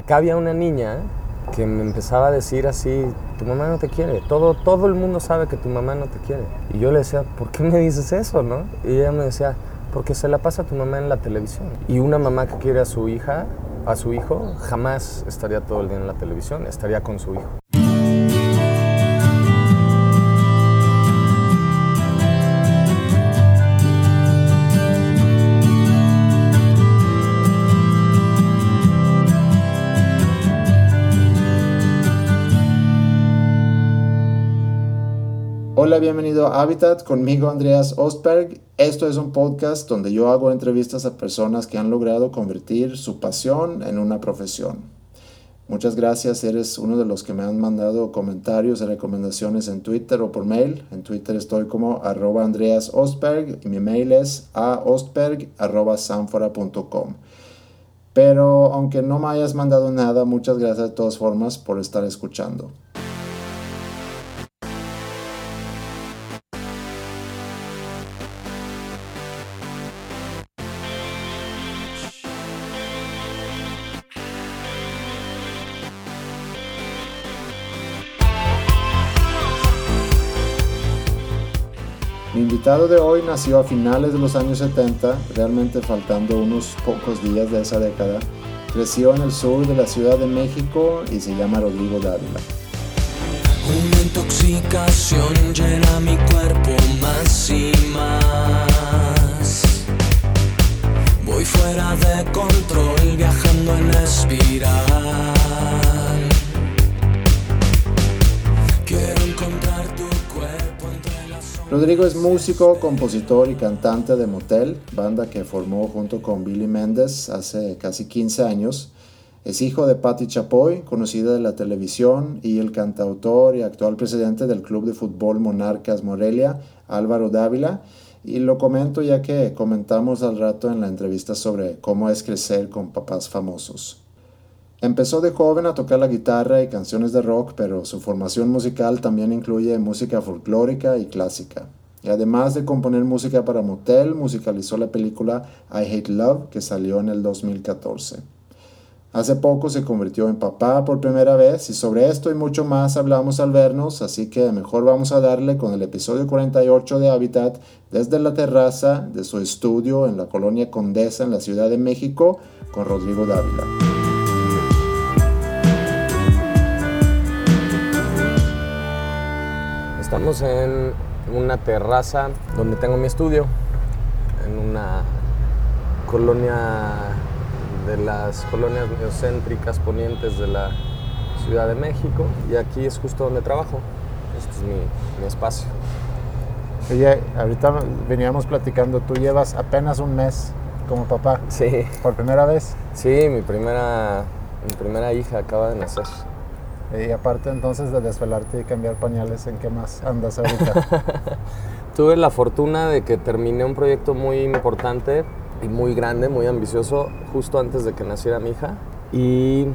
acá había una niña que me empezaba a decir así, tu mamá no te quiere, todo, todo el mundo sabe que tu mamá no te quiere. Y yo le decía, ¿por qué me dices eso, no? Y ella me decía, porque se la pasa tu mamá en la televisión. Y una mamá que quiere a su hija, a su hijo, jamás estaría todo el día en la televisión, estaría con su hijo. Hola, bienvenido a Habitat conmigo Andreas Ostberg. Esto es un podcast donde yo hago entrevistas a personas que han logrado convertir su pasión en una profesión. Muchas gracias, eres uno de los que me han mandado comentarios y recomendaciones en Twitter o por mail. En Twitter estoy como arroba Andreas Ostberg y mi mail es aostberg.sanfora.com. Pero aunque no me hayas mandado nada, muchas gracias de todas formas por estar escuchando. Invitado de hoy nació a finales de los años 70, realmente faltando unos pocos días de esa década. Creció en el sur de la Ciudad de México y se llama Rodrigo Dávila. Una intoxicación llena mi cuerpo más y más. Voy fuera de control, viajando en espiral. Quiero encontrar tu Rodrigo es músico, compositor y cantante de Motel, banda que formó junto con Billy Méndez hace casi 15 años. Es hijo de Patti Chapoy, conocida de la televisión, y el cantautor y actual presidente del Club de Fútbol Monarcas Morelia, Álvaro Dávila. Y lo comento ya que comentamos al rato en la entrevista sobre cómo es crecer con papás famosos. Empezó de joven a tocar la guitarra y canciones de rock, pero su formación musical también incluye música folclórica y clásica. Y además de componer música para Motel, musicalizó la película I Hate Love, que salió en el 2014. Hace poco se convirtió en papá por primera vez y sobre esto y mucho más hablamos al vernos, así que mejor vamos a darle con el episodio 48 de Habitat desde la terraza de su estudio en la colonia Condesa en la Ciudad de México con Rodrigo Dávila. Estamos en una terraza donde tengo mi estudio, en una colonia de las colonias neocéntricas ponientes de la Ciudad de México y aquí es justo donde trabajo. Este es mi, mi espacio. Oye, ahorita veníamos platicando, tú llevas apenas un mes como papá, Sí, por primera vez. sí, mi primera, mi primera hija acaba de nacer. Y aparte entonces de desvelarte y cambiar pañales, ¿en qué más andas ahorita? Tuve la fortuna de que terminé un proyecto muy importante y muy grande, muy ambicioso, justo antes de que naciera mi hija. Y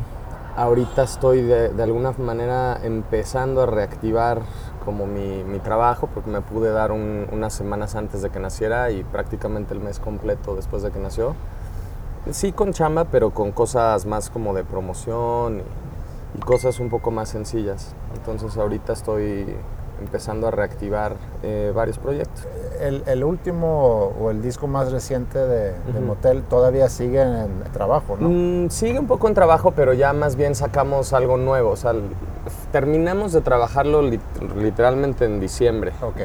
ahorita estoy de, alguna manera empezando a reactivar como mi, mi trabajo, porque me pude dar un- unas semanas antes de que naciera y prácticamente el mes completo después de que nació. Sí con chamba, pero con cosas más como de promoción y cosas un poco más sencillas. Entonces ahorita estoy empezando a reactivar eh, varios proyectos. el, el último o el disco más reciente de. Motel todavía sigue en trabajo, ¿no? Mm, sigue un poco en trabajo, pero ya más bien sacamos algo nuevo. O sea, l- terminamos de trabajarlo lit- literalmente en diciembre. Ok.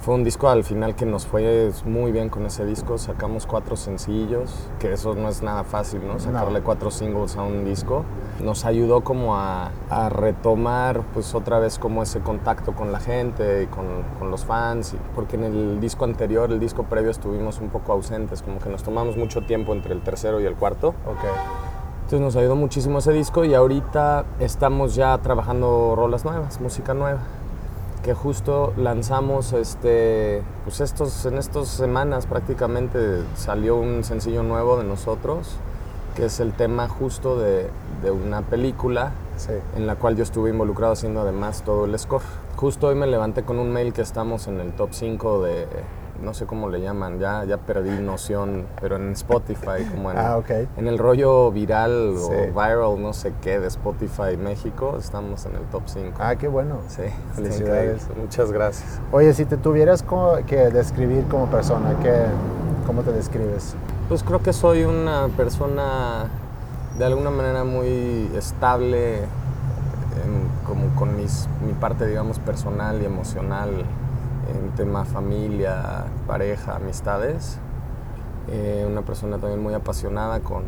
Fue un disco al final que nos fue muy bien con ese disco. Sacamos cuatro sencillos, que eso no es nada fácil, ¿no? Sacarle cuatro singles a un disco. Nos ayudó como a, a retomar pues otra vez como ese contacto con la gente y con, con los fans. y- porque en el disco anterior, el disco previo, estuvimos un poco ausentes. Como que nos tomamos mucho tiempo entre el tercero y el cuarto. Ok. Entonces nos ayudó muchísimo ese disco y ahorita estamos ya trabajando rolas nuevas, música nueva, que justo lanzamos este, pues estos, en estas semanas prácticamente salió un sencillo nuevo de nosotros, que es el tema justo de, de una película Sí. en la cual yo estuve involucrado haciendo además todo el score. Justo hoy me levanté con un mail que estamos en el top 5 de, no sé cómo le llaman, ya, ya perdí noción, pero en Spotify, como en, Ah, en el rollo viral Sí. o viral, no sé qué, de Spotify México, estamos en el top 5. Ah, qué bueno. Sí, Felicidades. Muchas gracias. Oye, si te tuvieras que describir como persona, ¿qué, ¿cómo te describes? Pues creo que soy una persona de alguna manera muy estable, en- como con mis, mi parte, digamos, personal y emocional en tema familia, pareja, amistades. Eh, una persona también muy apasionada con,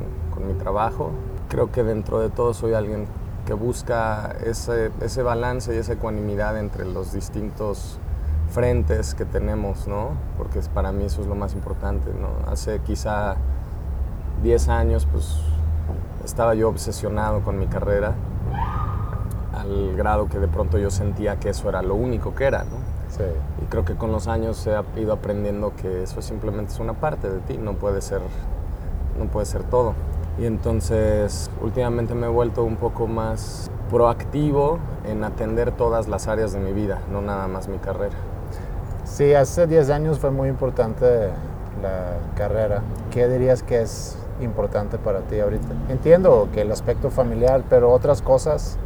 mi trabajo. Creo que dentro de todo soy alguien que busca ese, ese balance y esa ecuanimidad entre los distintos frentes que tenemos, ¿no? Porque para mí eso es lo más importante, ¿no? Hace quizá 10 años, pues, estaba yo obsesionado con mi carrera, al grado que de pronto yo sentía que eso era lo único que era, ¿no? Sí. Y creo que con los años he ido aprendiendo que eso simplemente es una parte de ti, no puede ser, no puede ser todo. Y entonces últimamente me he vuelto un poco más proactivo en atender todas las áreas de mi vida, no nada más mi carrera. Sí, hace 10 años fue muy importante la carrera. ¿Qué dirías que es importante para ti ahorita? Entiendo que el aspecto familiar, pero otras cosas.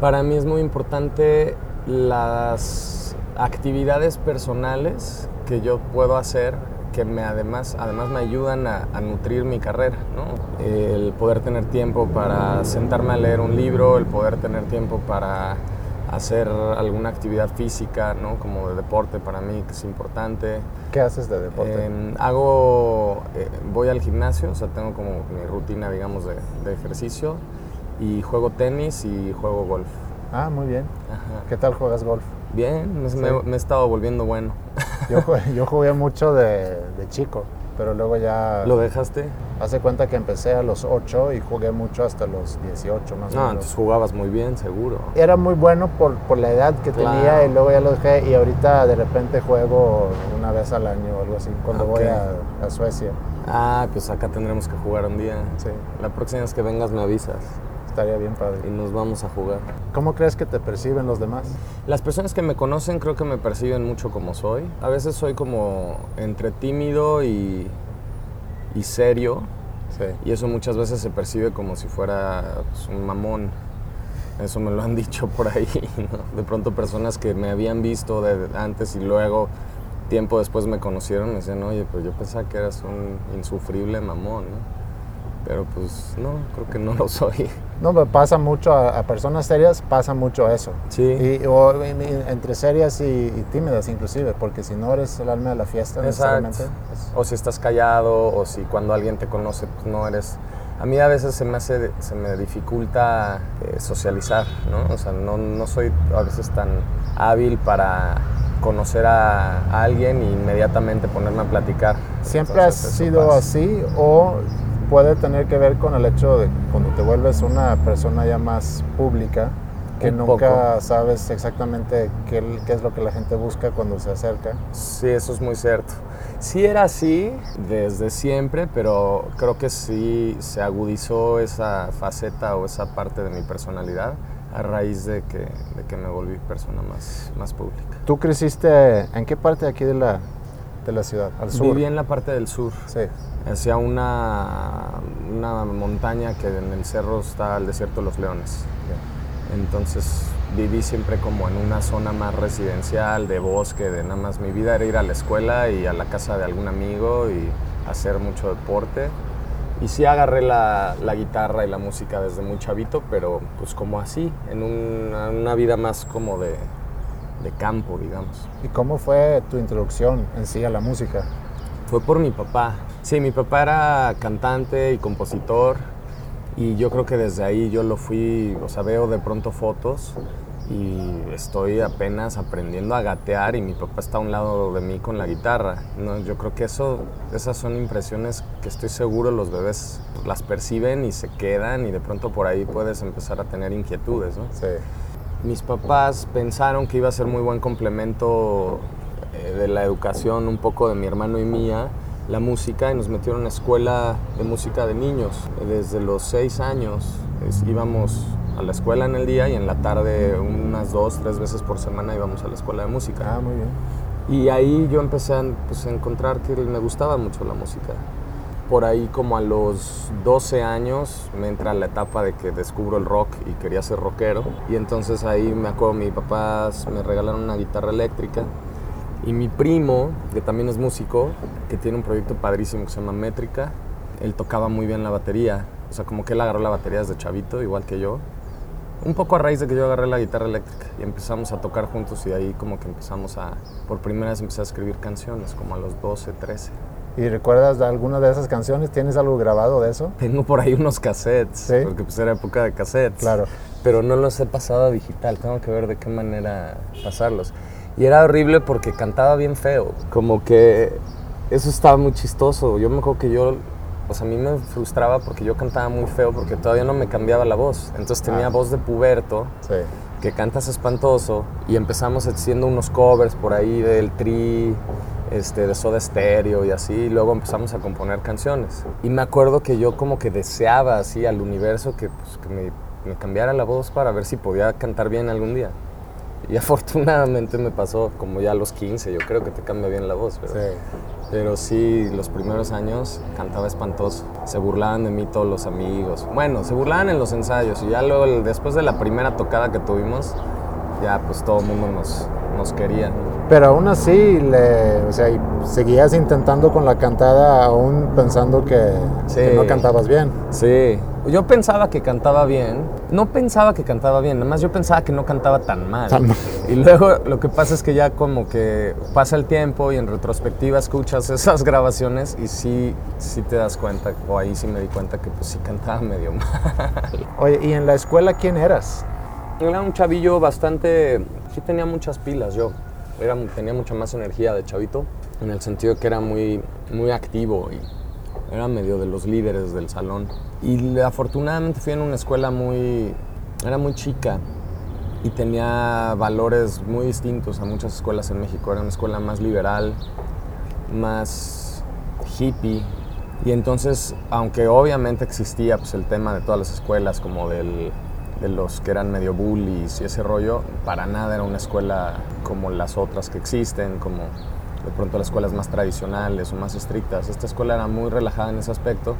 Para mí es muy importante las actividades personales que yo puedo hacer que me además, además me ayudan a, a nutrir mi carrera, ¿no? El poder tener tiempo para sentarme a leer un libro, el poder tener tiempo para hacer alguna actividad física, ¿no? Como de deporte para mí, que es importante. ¿Qué haces de deporte? Hago, eh, voy al gimnasio, o sea, tengo como mi rutina, digamos, de, de ejercicio y juego tenis y juego golf. ah, muy bien. Ajá. ¿Qué tal juegas golf? Bien, me, Sí. me- me he estado volviendo bueno. Yo, yo jugué mucho de, de chico, pero luego ya... ¿Lo dejaste? Hace cuenta que empecé a los 8 y jugué mucho hasta los 18 más o No, menos. entonces jugabas muy bien, seguro. Era muy bueno por, por la edad que Claro. tenía y luego ya lo dejé y ahorita de repente juego una vez al año o algo así cuando voy a, a Suecia. Ah, pues acá tendremos que jugar un día. Sí, La próxima vez que vengas me avisas estaría bien padre. y nos vamos a jugar. ¿Cómo crees que te perciben los demás? Las personas que me conocen creo que me perciben mucho como soy. A veces soy como entre tímido y, y serio. Sí. Y eso muchas veces se percibe como si fuera pues, un mamón. Eso me lo han dicho por ahí. ¿no? De pronto personas que me habían visto de antes y luego, tiempo después me conocieron, me decían, oye, pues yo pensaba que eras un insufrible mamón. ¿no? Pero pues no, creo que no lo soy. No, pero pasa mucho a, a personas serias, pasa mucho eso. Sí. Y, o en- entre serias y, y tímidas inclusive, porque si no eres el alma de la fiesta necesariamente. es- O si estás callado, o si cuando alguien te conoce, pues no eres... A mí a veces se me hace, se me dificulta eh, socializar, ¿no? O sea, no, no soy a veces tan hábil para conocer a, a alguien e inmediatamente ponerme a platicar. ¿Siempre has Entonces, eso sido pasa. así o puede tener que ver con el hecho de cuando te vuelves una persona ya más pública, que Un nunca poco. sabes exactamente qué, qué es lo que la gente busca cuando se acerca? Sí, eso es muy cierto. Sí era así desde siempre, pero creo que sí se agudizó esa faceta o esa parte de mi personalidad a raíz de que, de que me volví persona más, más pública. ¿Tú creciste en qué parte de aquí de la, de la ciudad? ¿Al sur? Viví en la parte del sur, Sí. Hacia una, una montaña que en el cerro está el desierto de los leones. Entonces viví siempre como en una zona más residencial, de bosque, de nada más mi vida era ir a la escuela y a la casa de algún amigo y hacer mucho deporte. Y sí agarré la, la guitarra y la música desde muy chavito, pero pues como así, en una, una vida más como de, de campo, digamos. ¿Y cómo fue tu introducción en sí a la música? Fue por mi papá. Sí, mi papá era cantante y compositor y yo creo que desde ahí yo lo fui, o sea, veo de pronto fotos y estoy apenas aprendiendo a gatear y mi papá está a un lado de mí con la guitarra. ¿no? Yo creo que eso, esas son impresiones que estoy seguro los bebés las perciben y se quedan y de pronto por ahí puedes empezar a tener inquietudes. ¿no? Sí. Mis papás pensaron que iba a ser muy buen complemento eh, de la educación un poco de mi hermano y mía, la música, y nos metieron a escuela de música de niños. Desde los seis años es- íbamos a la escuela en el día y en la tarde unas dos, tres veces por semana íbamos a la escuela de música. Ah, muy bien. Y ahí yo empecé a, pues, a encontrar que me gustaba mucho la música. Por ahí como a los 12 años me entra la etapa de que descubro el rock y quería ser rockero. Y entonces ahí me acuerdo, mi papás me regalaron una guitarra eléctrica. Y mi primo, que también es músico, que tiene un proyecto padrísimo que se llama Métrica, él tocaba muy bien la batería. O sea, como que él agarró la batería desde chavito, igual que yo. Un poco a raíz de que yo agarré la guitarra eléctrica y empezamos a tocar juntos y ahí como que empezamos a, por primera vez empecé a escribir canciones, como a los 12, 13. ¿Y recuerdas de alguna de esas canciones? ¿Tienes algo grabado de eso? Tengo por ahí unos cassettes, ¿Sí? porque pues era época de cassettes. Claro. Pero no los he pasado a digital, tengo que ver de qué manera pasarlos. Y era horrible porque cantaba bien feo, como que eso estaba muy chistoso. Yo me acuerdo que yo, o sea, a mí me frustraba porque yo cantaba muy feo porque todavía no me cambiaba la voz. Entonces tenía Ah. voz de puberto, Sí. que cantas espantoso y empezamos haciendo unos covers por ahí del Tri, este, de Soda Stereo y así, y luego empezamos a componer canciones. Y me acuerdo que yo como que deseaba así al universo que, pues, que me, me cambiara la voz para ver si podía cantar bien algún día. Y afortunadamente me pasó como ya a los 15, yo creo que te cambia bien la voz, pero... Sí. Pero sí, los primeros años cantaba espantoso. Se burlaban de mí todos los amigos. Bueno, se burlaban en los ensayos y ya luego, después de la primera tocada que tuvimos, ya pues todo el mundo nos, nos quería. Pero aún así, le, o sea, seguías intentando con la cantada, aún pensando que, Sí. que no cantabas bien. Sí, yo pensaba que cantaba bien. No pensaba que cantaba bien, nada más yo pensaba que no cantaba tan mal. Tan mal. Y luego lo que pasa es que ya como que pasa el tiempo y en retrospectiva escuchas esas grabaciones y sí, sí te das cuenta, o ahí sí me di cuenta que pues sí cantaba medio mal. Oye, ¿y en la escuela quién eras? Era un chavillo bastante... Sí tenía muchas pilas yo. Era, tenía mucha más energía de chavito, en el sentido que era muy, muy activo y era medio de los líderes del salón. Y afortunadamente fui en una escuela muy... Era muy chica y tenía valores muy distintos a muchas escuelas en México. Era una escuela más liberal, más hippie. Y entonces, aunque obviamente existía pues, el tema de todas las escuelas, como del, de los que eran medio bullies y ese rollo, para nada era una escuela como las otras que existen, como de pronto las escuelas más tradicionales o más estrictas. Esta escuela era muy relajada en ese aspecto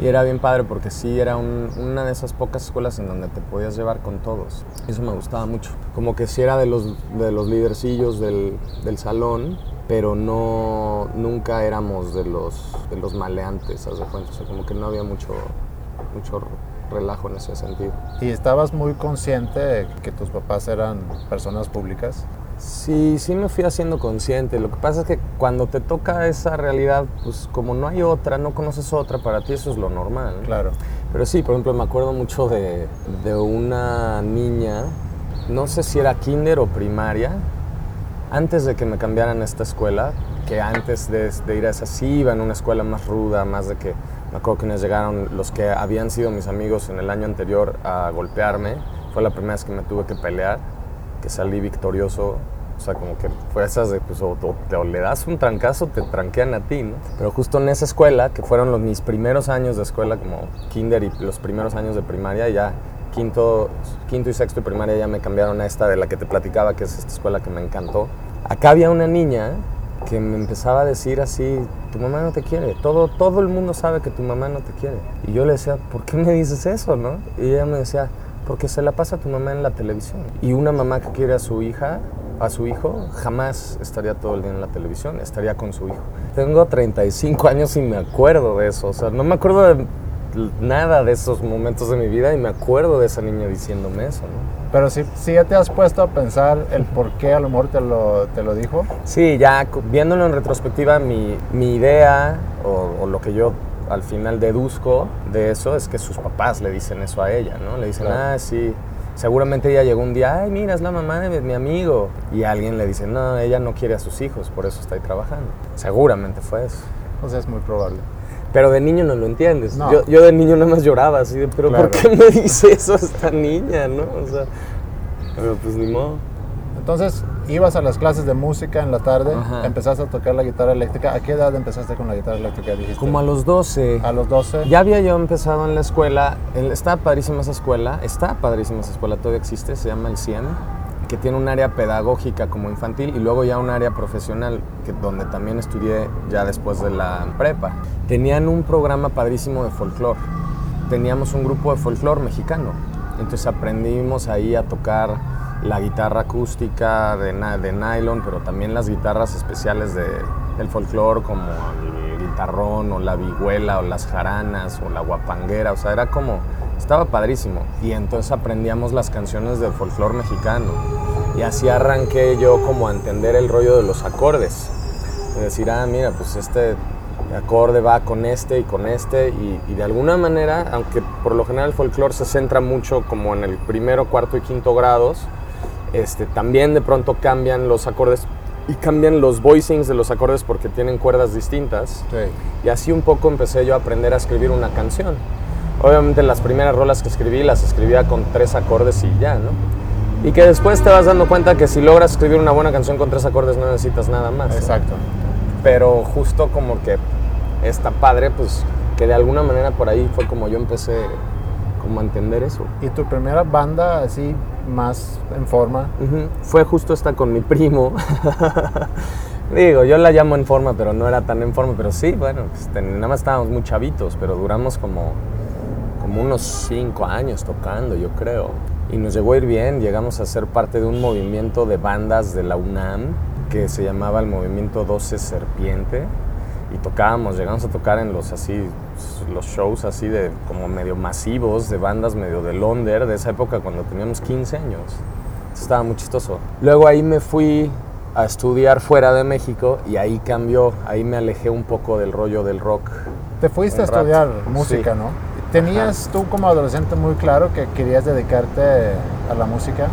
y era bien padre porque sí era un- una de esas pocas escuelas en donde te podías llevar con todos. Eso me gustaba mucho. Como que sí era de los, de los lidercillos del, del salón, pero no, nunca éramos de los, de los maleantes, haz de cuenta. O sea, como que no había mucho, mucho relajo en ese sentido. ¿Y estabas muy consciente de que tus papás eran personas públicas? Sí, sí me fui haciendo consciente. Lo que pasa es que cuando te toca esa realidad, pues como no hay otra, no conoces otra, para ti eso es lo normal. Claro. Pero sí, por ejemplo, me acuerdo mucho de, de una niña, no sé si era kinder o primaria, antes de que me cambiaran a esta escuela, que antes de, de ir a esa sí iba en una escuela más ruda, más de que me acuerdo que nos llegaron los que habían sido mis amigos en el año anterior a golpearme. Fue la primera vez que me tuve que pelear, que salí victorioso. O sea, como que fue esas de, pues, o, te- o le das un trancazo, te tranquean a ti, ¿no? Pero justo en esa escuela, que fueron los, mis primeros años de escuela, como kinder y los primeros años de primaria, ya quinto, quinto y sexto de primaria ya me cambiaron a esta de la que te platicaba, que es esta escuela que me encantó. Acá había una niña que me empezaba a decir así, tu mamá no te quiere, todo, todo el mundo sabe que tu mamá no te quiere. Y yo le decía, ¿por qué me dices eso, no? Y ella me decía, porque se la pasa tu mamá en la televisión. Y una mamá que quiere a su hija, a su hijo, jamás estaría todo el día en la televisión, estaría con su hijo. Tengo 35 años y me acuerdo de eso, o sea, no me acuerdo de nada de esos momentos de mi vida y me acuerdo de esa niña diciéndome eso, ¿no? Pero si, si ya te has puesto a pensar el por qué a lo mejor te lo, te lo dijo. Sí, ya viéndolo en retrospectiva, mi, mi idea o, o lo que yo al final deduzco de eso es que sus papás le dicen eso a ella, ¿no? Le dicen, Claro. ah, sí. Seguramente ella llegó un día, ay, mira, es la mamá de mi amigo. Y alguien le dice, no, ella no quiere a sus hijos, por eso está ahí trabajando. Seguramente fue eso. O sea, es muy probable. Pero de niño no lo entiendes. No. Yo, yo de niño nada más lloraba así de, pero Claro. ¿por qué me dice eso esta niña, no? O sea, pero pues ni modo. Entonces, ibas a las clases de música en la tarde, Ajá. empezaste a tocar la guitarra eléctrica. ¿A qué edad empezaste con la guitarra eléctrica? Dijiste. Como a los 12. A los 12. Ya había yo empezado en la escuela, el- estaba padrísima esa escuela, está padrísima esa escuela, todavía existe, se llama el CIEM, que tiene un área pedagógica como infantil y luego ya un área profesional, que, donde también estudié ya después de la prepa. Tenían un programa padrísimo de folclore. Teníamos un grupo de folclore mexicano. Entonces aprendimos ahí a tocar la guitarra acústica de, de nylon, pero también las guitarras especiales de, del folclore como el guitarrón o la vihuela o las jaranas o la guapanguera. O sea, era como, estaba padrísimo. Y entonces aprendíamos las canciones del folclore mexicano. Y así arranqué yo como a entender el rollo de los acordes. De decir, ah, mira, pues este acorde va con este y con este. Y, y de alguna manera, aunque por lo general el folclore se centra mucho como en el primero, cuarto y quinto grados, este, también de pronto cambian los acordes y cambian los voicings de los acordes porque tienen cuerdas distintas. Sí. Y así un poco empecé yo a aprender a escribir una canción. Obviamente las primeras rolas que escribí las escribía con tres acordes y ya, ¿no? Y que después te vas dando cuenta que si logras escribir una buena canción con tres acordes no necesitas nada más. ¿no? Exacto. Pero justo como que está padre, pues que de alguna manera por ahí fue como yo empecé como entender eso. ¿Y tu primera banda así más en forma? Ujú. Fue justo esta con mi primo. Digo, yo la llamo en forma, pero no era tan en forma. Pero sí, bueno, este, nada más estábamos muy chavitos, pero duramos como, como unos cinco años tocando, yo creo. Y nos llegó a ir bien, llegamos a ser parte de un movimiento de bandas de la UNAM que se llamaba el Movimiento 12 Serpiente. Y tocábamos, llegamos a tocar en los así, los shows así de como medio masivos, de bandas medio de Londres, de esa época cuando teníamos 15 años. Eso estaba muy chistoso. Luego ahí me fui a estudiar fuera de México y ahí cambió, ahí me alejé un poco del rollo del rock. Te fuiste a rato, estudiar música, sí. ¿no? ¿Tenías tú como adolescente muy claro que querías dedicarte a la música?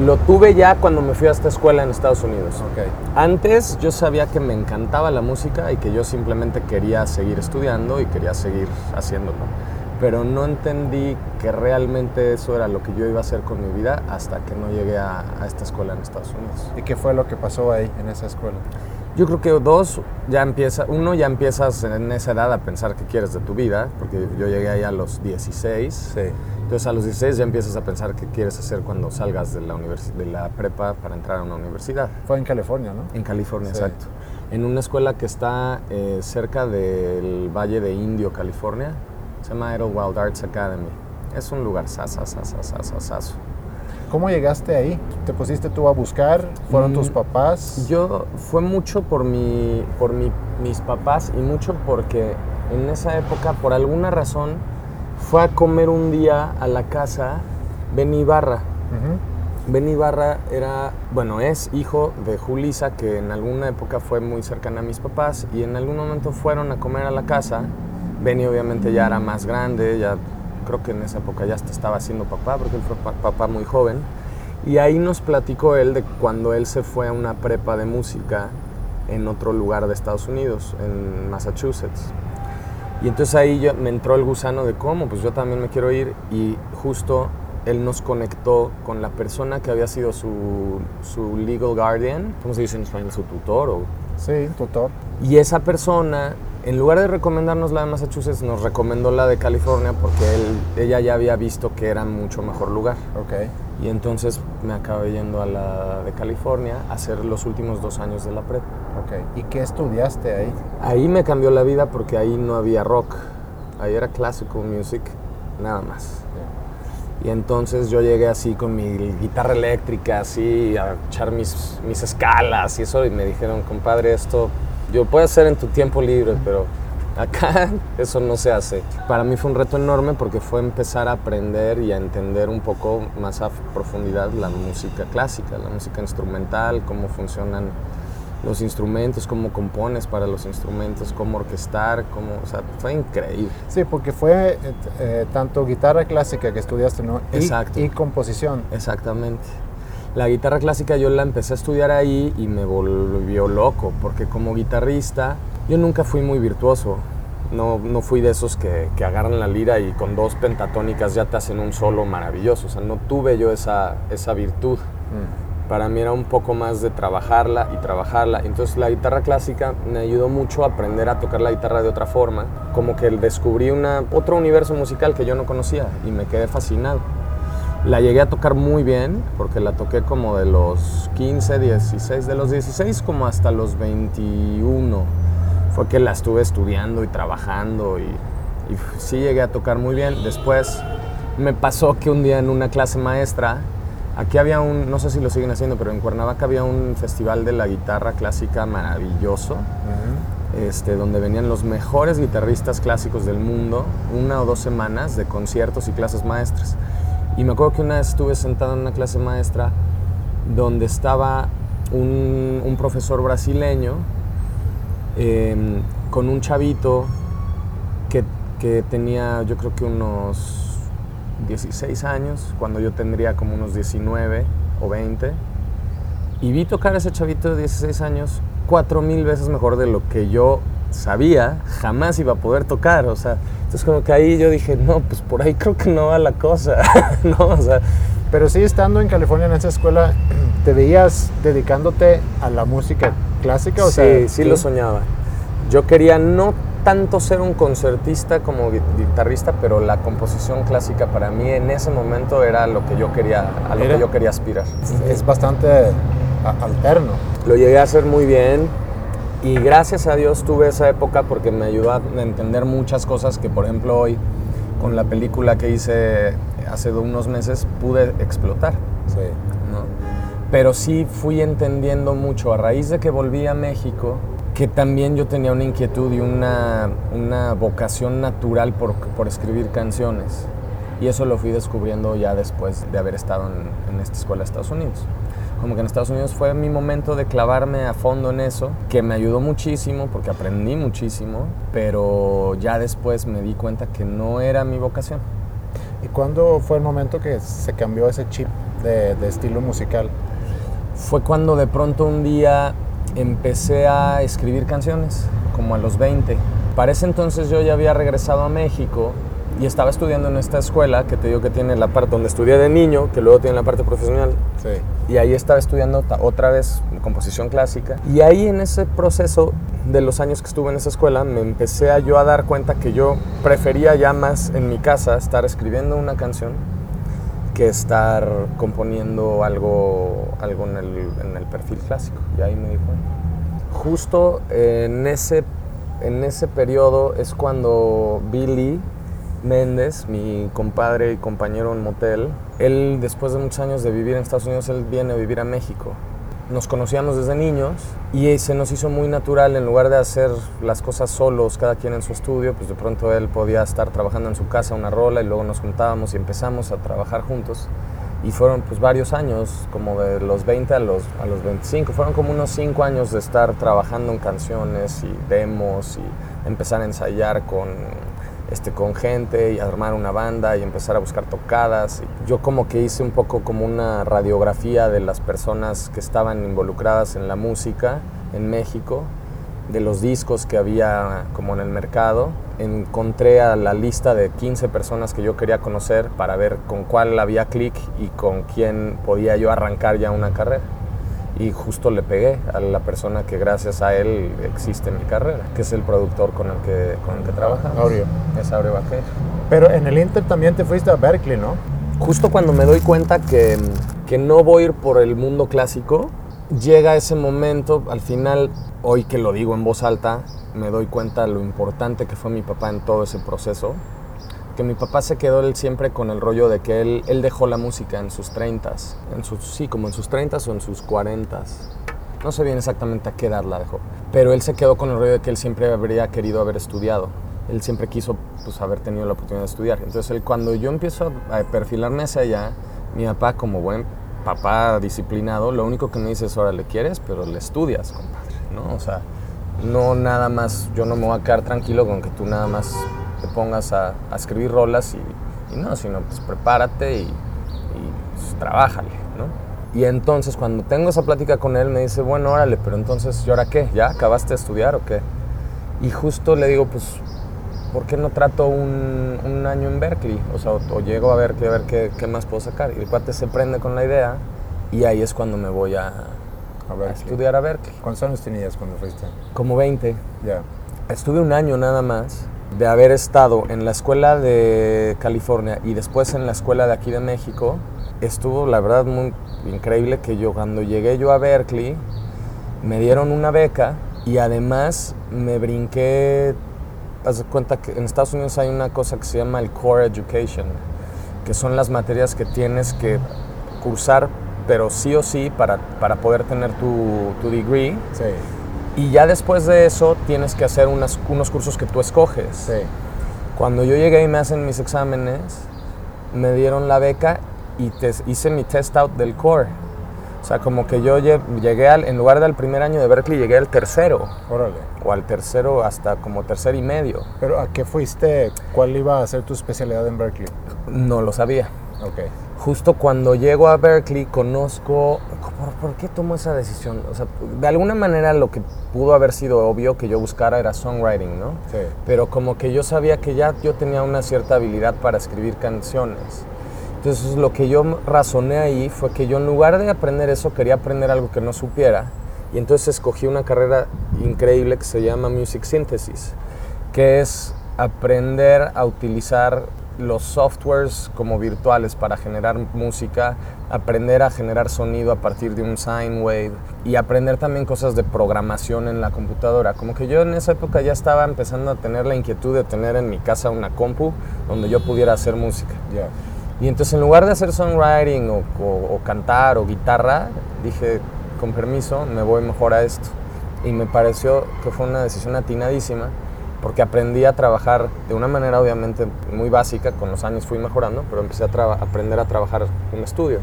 Lo tuve ya cuando me fui a esta escuela en Estados Unidos. Ok. Antes yo sabía que me encantaba la música y que yo simplemente quería seguir estudiando y quería seguir haciéndolo. Pero no entendí que realmente eso era lo que yo iba a hacer con mi vida hasta que no llegué a, a esta escuela en Estados Unidos. ¿Y qué fue lo que pasó ahí en esa escuela? Yo creo que dos, ya empieza, uno ya empiezas en esa edad a pensar qué quieres de tu vida, porque yo llegué ahí a los 16. Sí. Entonces a los 16 ya empiezas a pensar qué quieres hacer cuando salgas de la, de la prepa para entrar a una universidad. Fue en California, ¿no? En California, Sí. exacto. En una escuela que está eh, cerca del Valle de Indio, California. Se llama Idlewild Arts Academy. Es un lugar sasa, sasa, sasa, saso. ¿Cómo llegaste ahí? ¿Te pusiste tú a buscar? ¿Fueron Mm, tus papás? Yo fue mucho por, mi, por mi- mis papás y mucho porque en esa época, por alguna razón, fue a comer un día a la casa Benny Ibarra. Ujú. Benny Ibarra era, bueno, es hijo de Julisa, que en alguna época fue muy cercana a mis papás, y en algún momento fueron a comer a la casa. Benny obviamente ya era más grande, ya creo que en esa época ya hasta estaba siendo papá, porque él fue pa- papá muy joven. Y ahí nos platicó él de cuando él se fue a una prepa de música en otro lugar de Estados Unidos, en Massachusetts. Y entonces ahí yo- me entró el gusano de cómo, pues yo también me quiero ir y justo él nos conectó con la persona que había sido su, su legal guardian, ¿cómo se dice en español? Su tutor. O, Sí, tutor. y esa persona, en lugar de recomendarnos la de Massachusetts, nos recomendó la de California porque él, ella ya había visto que era mucho mejor lugar. Ok. Y entonces me acabé yendo a la de California a hacer los últimos dos años de la prepa. Ok. ¿Y qué estudiaste ahí? Ahí me cambió la vida porque ahí no había rock, ahí era classical music, nada más. Y entonces yo llegué así con mi guitarra eléctrica, así a echar mis, mis escalas y eso, y me dijeron, compadre, esto yo puedo hacer en tu tiempo libre, pero acá eso no se hace. Para mí fue un reto enorme porque fue empezar a aprender y a entender un poco más a profundidad la música clásica, la música instrumental, cómo funcionan los instrumentos, cómo compones para los instrumentos, cómo orquestar, cómo, o sea, fue increíble. Sí, porque fue eh, eh, tanto guitarra clásica que estudiaste, ¿no? Y- Exacto. Y, composición. Exactamente. La guitarra clásica yo la empecé a estudiar ahí y me volvió loco, porque como guitarrista yo nunca fui muy virtuoso. No, no fui de esos que, que agarran la lira y con dos pentatónicas ya te hacen un solo maravilloso. O sea, no tuve yo esa, esa virtud. Para mí era un poco más de trabajarla y trabajarla. Entonces la guitarra clásica me ayudó mucho a aprender a tocar la guitarra de otra forma. Como que descubrí una, otro universo musical que yo no conocía y me quedé fascinado. La llegué a tocar muy bien, porque la toqué como de los 15, 16, de los 16 como hasta los 21. Fue que la estuve estudiando y trabajando y, y sí llegué a tocar muy bien. Después me pasó que un día en una clase maestra, aquí había un, no sé si lo siguen haciendo, pero en Cuernavaca había un festival de la guitarra clásica maravilloso, este, donde venían los mejores guitarristas clásicos del mundo, una o dos semanas de conciertos y clases maestras. Y me acuerdo que una vez estuve sentado en una clase maestra donde estaba un, un profesor brasileño em, con un chavito que, que tenía yo creo que unos 16 años, cuando yo tendría como unos 19 o 20. Y vi tocar a ese chavito de 16 años cuatro mil veces mejor de lo que yo sabía, jamás iba a poder tocar. O sea, entonces como que ahí yo dije, no, pues por ahí creo que no va la cosa. no, o sea, Pero sí, estando en California en esa escuela, ¿te veías dedicándote a la música clásica? O sí, sea, sí lo soñaba. Yo quería no tanto ser un concertista como gui- guitarrista, pero la composición clásica para mí en ese momento era lo que yo quería, a lo que yo quería aspirar. Es bastante alterno. Lo llegué a hacer muy bien y gracias a Dios tuve esa época porque me ayudó a entender muchas cosas que, por ejemplo, hoy con la película que hice hace unos meses pude explotar. Sí. ¿no? Pero sí fui entendiendo mucho a raíz de que volví a México que también yo tenía una inquietud y una, una vocación natural por, por escribir canciones. Y eso lo fui descubriendo ya después de haber estado en, en esta escuela de Estados Unidos. Como que en Estados Unidos fue mi momento de clavarme a fondo en eso, que me ayudó muchísimo porque aprendí muchísimo, pero ya después me di cuenta que no era mi vocación. ¿Y cuándo fue el momento que se cambió ese chip de, de estilo musical? fue cuando de pronto un día empecé a escribir canciones, como a los 20. Para ese entonces yo ya había regresado a México y estaba estudiando en esta escuela que te digo que tiene la parte donde estudié de niño, que luego tiene la parte profesional. Sí. Y ahí estaba estudiando otra vez composición clásica. Y ahí en ese proceso de los años que estuve en esa escuela, me empecé a yo a dar cuenta que yo prefería ya más en mi casa estar escribiendo una canción que estar componiendo algo, algo en, el, en el perfil clásico. Y ahí me di cuenta. Justo en ese, en ese periodo es cuando Billy Méndez, mi compadre y compañero en motel, él después de muchos años de vivir en Estados Unidos, él viene a vivir a México. Nos conocíamos desde niños y se nos hizo muy natural, en lugar de hacer las cosas solos, cada quien en su estudio, pues de pronto él podía estar trabajando en su casa una rola y luego nos juntábamos y empezamos a trabajar juntos. Y fueron pues varios años, como de los 20 a los, a los 25, fueron como unos 5 años de estar trabajando en canciones y demos y empezar a ensayar con, este, con gente y armar una banda y empezar a buscar tocadas. Yo como que hice un poco como una radiografía de las personas que estaban involucradas en la música en México, de los discos que había como en el mercado. Encontré a la lista de 15 personas que yo quería conocer para ver con cuál había clic y con quién podía yo arrancar ya una carrera. Y justo le pegué a la persona que gracias a él existe mi carrera, que es el productor con el que, con el que trabajamos. Aureo. Es Aureo Vaquero. Pero en el Inter también te fuiste a Berkeley, ¿no? Justo cuando me doy cuenta que, que no voy a ir por el mundo clásico, llega ese momento, al final, hoy que lo digo en voz alta, me doy cuenta lo importante que fue mi papá en todo ese proceso. Que mi papá se quedó él siempre con el rollo de que él, él dejó la música en sus 30 en sus, sí, como en sus 30 o en sus 40 No sé bien exactamente a qué edad la dejó, pero él se quedó con el rollo de que él siempre habría querido haber estudiado. Él siempre quiso pues, haber tenido la oportunidad de estudiar. Entonces, él, cuando yo empiezo a perfilarme hacia allá, mi papá, como buen papá disciplinado, lo único que me dice es, ahora le quieres, pero le estudias, compadre, ¿no? O sea, no nada más, yo no me voy a quedar tranquilo con que tú nada más te pongas a, a escribir rolas y, y no, sino pues prepárate y, y pues, trabájale, ¿no? Y entonces cuando tengo esa plática con él me dice, bueno, órale, pero entonces, ¿y ahora qué? ¿Ya acabaste de estudiar o qué? Y justo le digo, pues, ¿por qué no trato un, un año en Berkeley? O sea, o, o llego a qué- a ver qué, qué más puedo sacar. Y el cuate se prende con la idea y ahí es cuando me voy a, A a Berkeley. estudiar a Berkeley. ¿Cuántos años tenías cuando fuiste? Como 20. Ya. Estuve un año nada más de haber estado en la escuela de California y después en la escuela de aquí de México estuvo la verdad muy increíble que yo cuando llegué yo a Berkeley me dieron una beca y además me brinqué, haz de cuenta que en Estados Unidos hay una cosa que se llama el Core Education, que son las materias que tienes que cursar, pero sí o sí para, para poder tener tu, tu degree. Sí, Y ya después de eso tienes que hacer unas- unos cursos que tú escoges. sí. Cuando yo llegué y me hacen mis exámenes, me dieron la beca y te- hice mi test out del core. O sea, como que yo lle- llegué al, en lugar del primer año de Berkeley, llegué al tercero. Órale. O al tercero hasta como tercer y medio. Pero ¿a qué fuiste? ¿Cuál iba a ser tu especialidad en Berkeley? No lo sabía. Ok. Justo cuando llego a Berkeley conozco... ¿Por, por qué tomo esa decisión? O sea, de alguna manera lo que pudo haber sido obvio que yo buscara era songwriting, ¿no? Sí. pero como que yo sabía que ya yo tenía una cierta habilidad para escribir canciones. Entonces lo que yo razoné ahí fue que yo en lugar de aprender eso quería aprender algo que no supiera y entonces escogí una carrera increíble que se llama Music Synthesis, que es aprender a utilizar los softwares como virtuales para generar música, aprender a generar sonido a partir de un sine wave y aprender también cosas de programación en la computadora. Como que yo en esa época ya estaba empezando a tener la inquietud de tener en mi casa una compu donde yo pudiera hacer música. Y entonces en lugar de hacer songwriting o, o- o cantar o guitarra, dije, con permiso, me voy mejor a esto. Y me pareció que fue una decisión atinadísima, porque aprendí a trabajar de una manera obviamente muy básica, con los años fui mejorando, pero empecé a aprender a trabajar un estudio,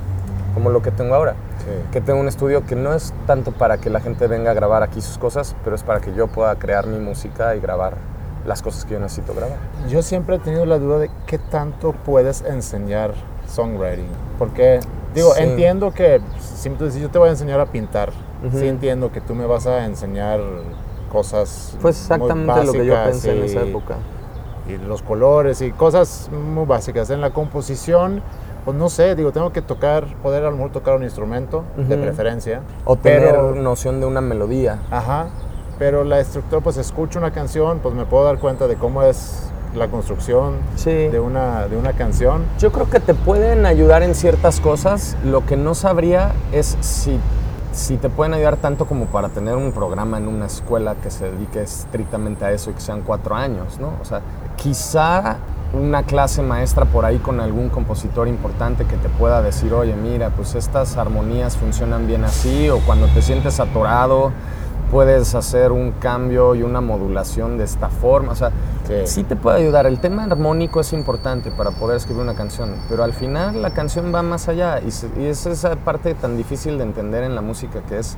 como lo que tengo ahora. Sí. Que tengo un estudio que no es tanto para que la gente venga a grabar aquí sus cosas, pero es para que yo pueda crear mi música y grabar las cosas que yo necesito grabar. Yo siempre he tenido la duda de qué tanto puedes enseñar songwriting. Porque, digo, Sí. entiendo que si tú dices, yo te voy a enseñar a pintar, Ujú. sí entiendo que tú me vas a enseñar cosas. Pues muy exactamente lo que yo básicas pensé en y- esa época. Y los colores y cosas muy básicas. En la composición, pues no sé, digo, tengo que tocar, poder a lo mejor tocar un instrumento, de Ujú. preferencia. O tener pero- noción de una melodía. Ajá, pero la estructura, pues escucho una canción, pues me puedo dar cuenta de cómo es la construcción Sí. de, una, de una canción. Yo creo que te pueden ayudar en ciertas cosas. Lo que no sabría es si, si te pueden ayudar tanto como para tener un programa en una escuela que se dedique estrictamente a eso y que sean cuatro años, ¿no? O sea, quizá una clase maestra por ahí con algún compositor importante que te pueda decir, oye, mira, pues estas armonías funcionan bien así, o cuando te sientes atorado, puedes hacer un cambio y una modulación de esta forma. O sea, Sí. sí te puede ayudar. El tema armónico es importante para poder escribir una canción, pero al final la canción va más allá y, se- y es esa parte tan difícil de entender en la música que es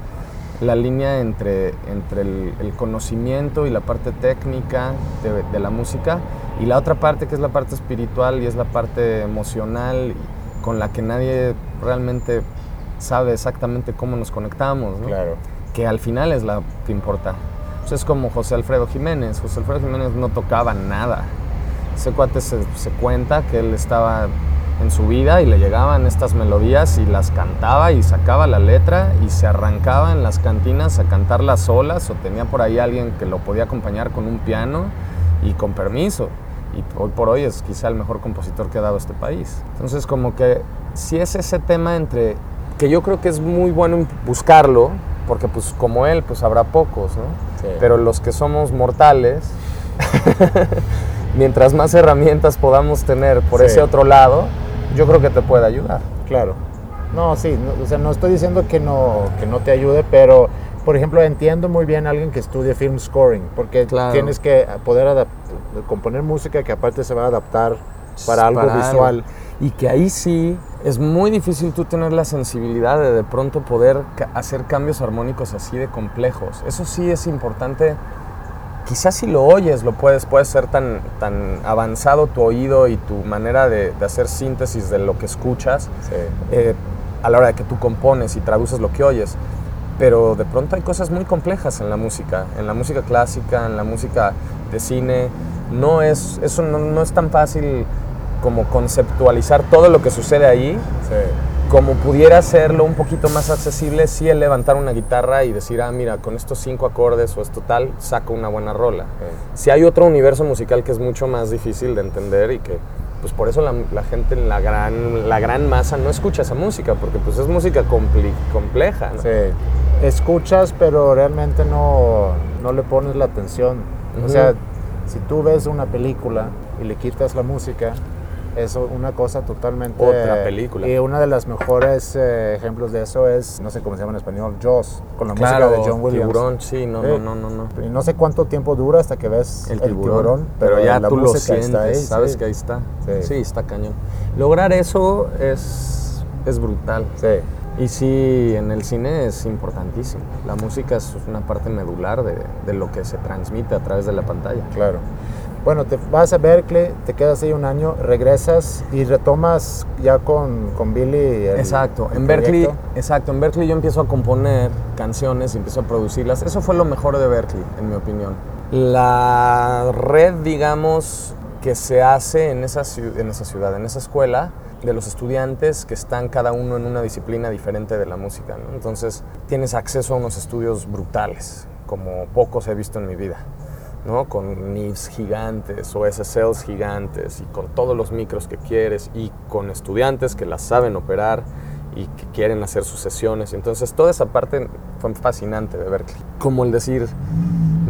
la línea entre, entre el, el conocimiento y la parte técnica de, de la música y la otra parte que es la parte espiritual y es la parte emocional con la que nadie realmente sabe exactamente cómo nos conectamos. ¿no? Claro. Que al final es la que importa. Pues es como José Alfredo Jiménez. José Alfredo Jiménez no tocaba nada. Ese cuate se, se cuenta que él estaba en su vida y le llegaban estas melodías y las cantaba y sacaba la letra y se arrancaba en las cantinas a cantarlas solas o tenía por ahí alguien que lo podía acompañar con un piano y con permiso. Y hoy por hoy es quizá el mejor compositor que ha dado este país. Entonces como que si es ese tema entre que yo creo que es muy bueno buscarlo, porque pues como él pues habrá pocos, ¿no? Sí. Pero los que somos mortales, mientras más herramientas podamos tener por Sí. ese otro lado, yo creo que te puede ayudar. Claro. No, sí, no, o sea, no estoy diciendo que no, que no te ayude, pero, por ejemplo, entiendo muy bien a alguien que estudie film scoring, porque Claro. tienes que poder componer música que aparte se va a adaptar para algo Para visual. algo. Y que ahí sí es muy difícil tú tener la sensibilidad de de pronto poder hacer cambios armónicos así de complejos. Eso sí es importante. Quizás si lo oyes, lo puedes, puede ser tan, tan avanzado tu oído y tu manera de, de hacer síntesis de lo que escuchas Sí. eh, a la hora de que tú compones y traduces lo que oyes. Pero de pronto hay cosas muy complejas en la música, en la música clásica, en la música de cine. No es, eso no, no es tan fácil como conceptualizar todo lo que sucede ahí, Sí. como pudiera serlo un poquito más accesible si el levantar una guitarra y decir, ah, mira, con estos cinco acordes o esto tal, saco una buena rola. Si hay otro universo musical que es mucho más difícil de entender y que pues por eso la, la gente, la gran, la gran masa no escucha esa música, porque pues es música compli- compleja, ¿no? Sí. Escuchas, pero realmente no, no le pones la atención. O Ujú. sea, si tú ves una película y le quitas la música, es una cosa totalmente... Otra película. Y uno de los mejores eh, ejemplos de eso es, no sé cómo se llama en español, Jaws, con la Claro, música de John Williams. tiburón, sí, no, Sí. no, no, no, no. Y no sé cuánto tiempo dura hasta que ves El tiburón, pero, pero, ya la tú lo sientes, está ahí, sabes sí. que ahí está. Sí. Sí. está cañón. Lograr eso es, es brutal. Sí. Y sí, en el cine es importantísimo. La música es una parte medular de, de lo que se transmite a través de la pantalla. Claro. Bueno, te vas a Berkeley, te quedas ahí un año, regresas y retomas ya con, con Billy. el- Exacto, el en Berkeley, exacto, en Berkeley yo empiezo a componer canciones y empiezo a producirlas. Eso fue lo mejor de Berkeley, en mi opinión. La red, digamos, que se hace en esa, ciu- en esa ciudad, en esa escuela, de los estudiantes que están cada uno en una disciplina diferente de la música. ¿no? Entonces tienes acceso a unos estudios brutales, como pocos he visto en mi vida. ¿No? Con NIVs gigantes o SSLs gigantes y con todos los micros que quieres y con estudiantes que las saben operar y que quieren hacer sus sesiones. Entonces toda esa parte fue fascinante de Berkeley. Como el decir,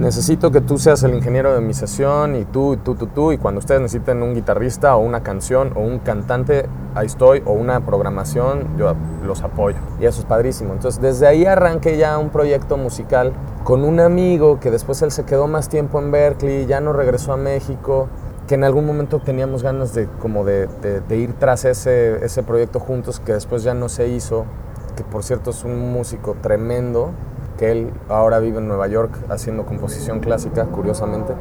necesito que tú seas el ingeniero de mi sesión y tú, y tú, tú, tú, y cuando ustedes necesiten un guitarrista o una canción o un cantante, ahí estoy, o una programación, yo los apoyo. Y eso es padrísimo. Entonces desde ahí arranqué ya un proyecto musical con un amigo que después él se quedó más tiempo en Berkeley, ya no regresó a México, que en algún momento teníamos ganas de, como de, de- de ir tras ese, ese proyecto juntos, que después ya no se hizo, que por cierto es un músico tremendo, él ahora vive en Nueva York haciendo composición clásica, curiosamente.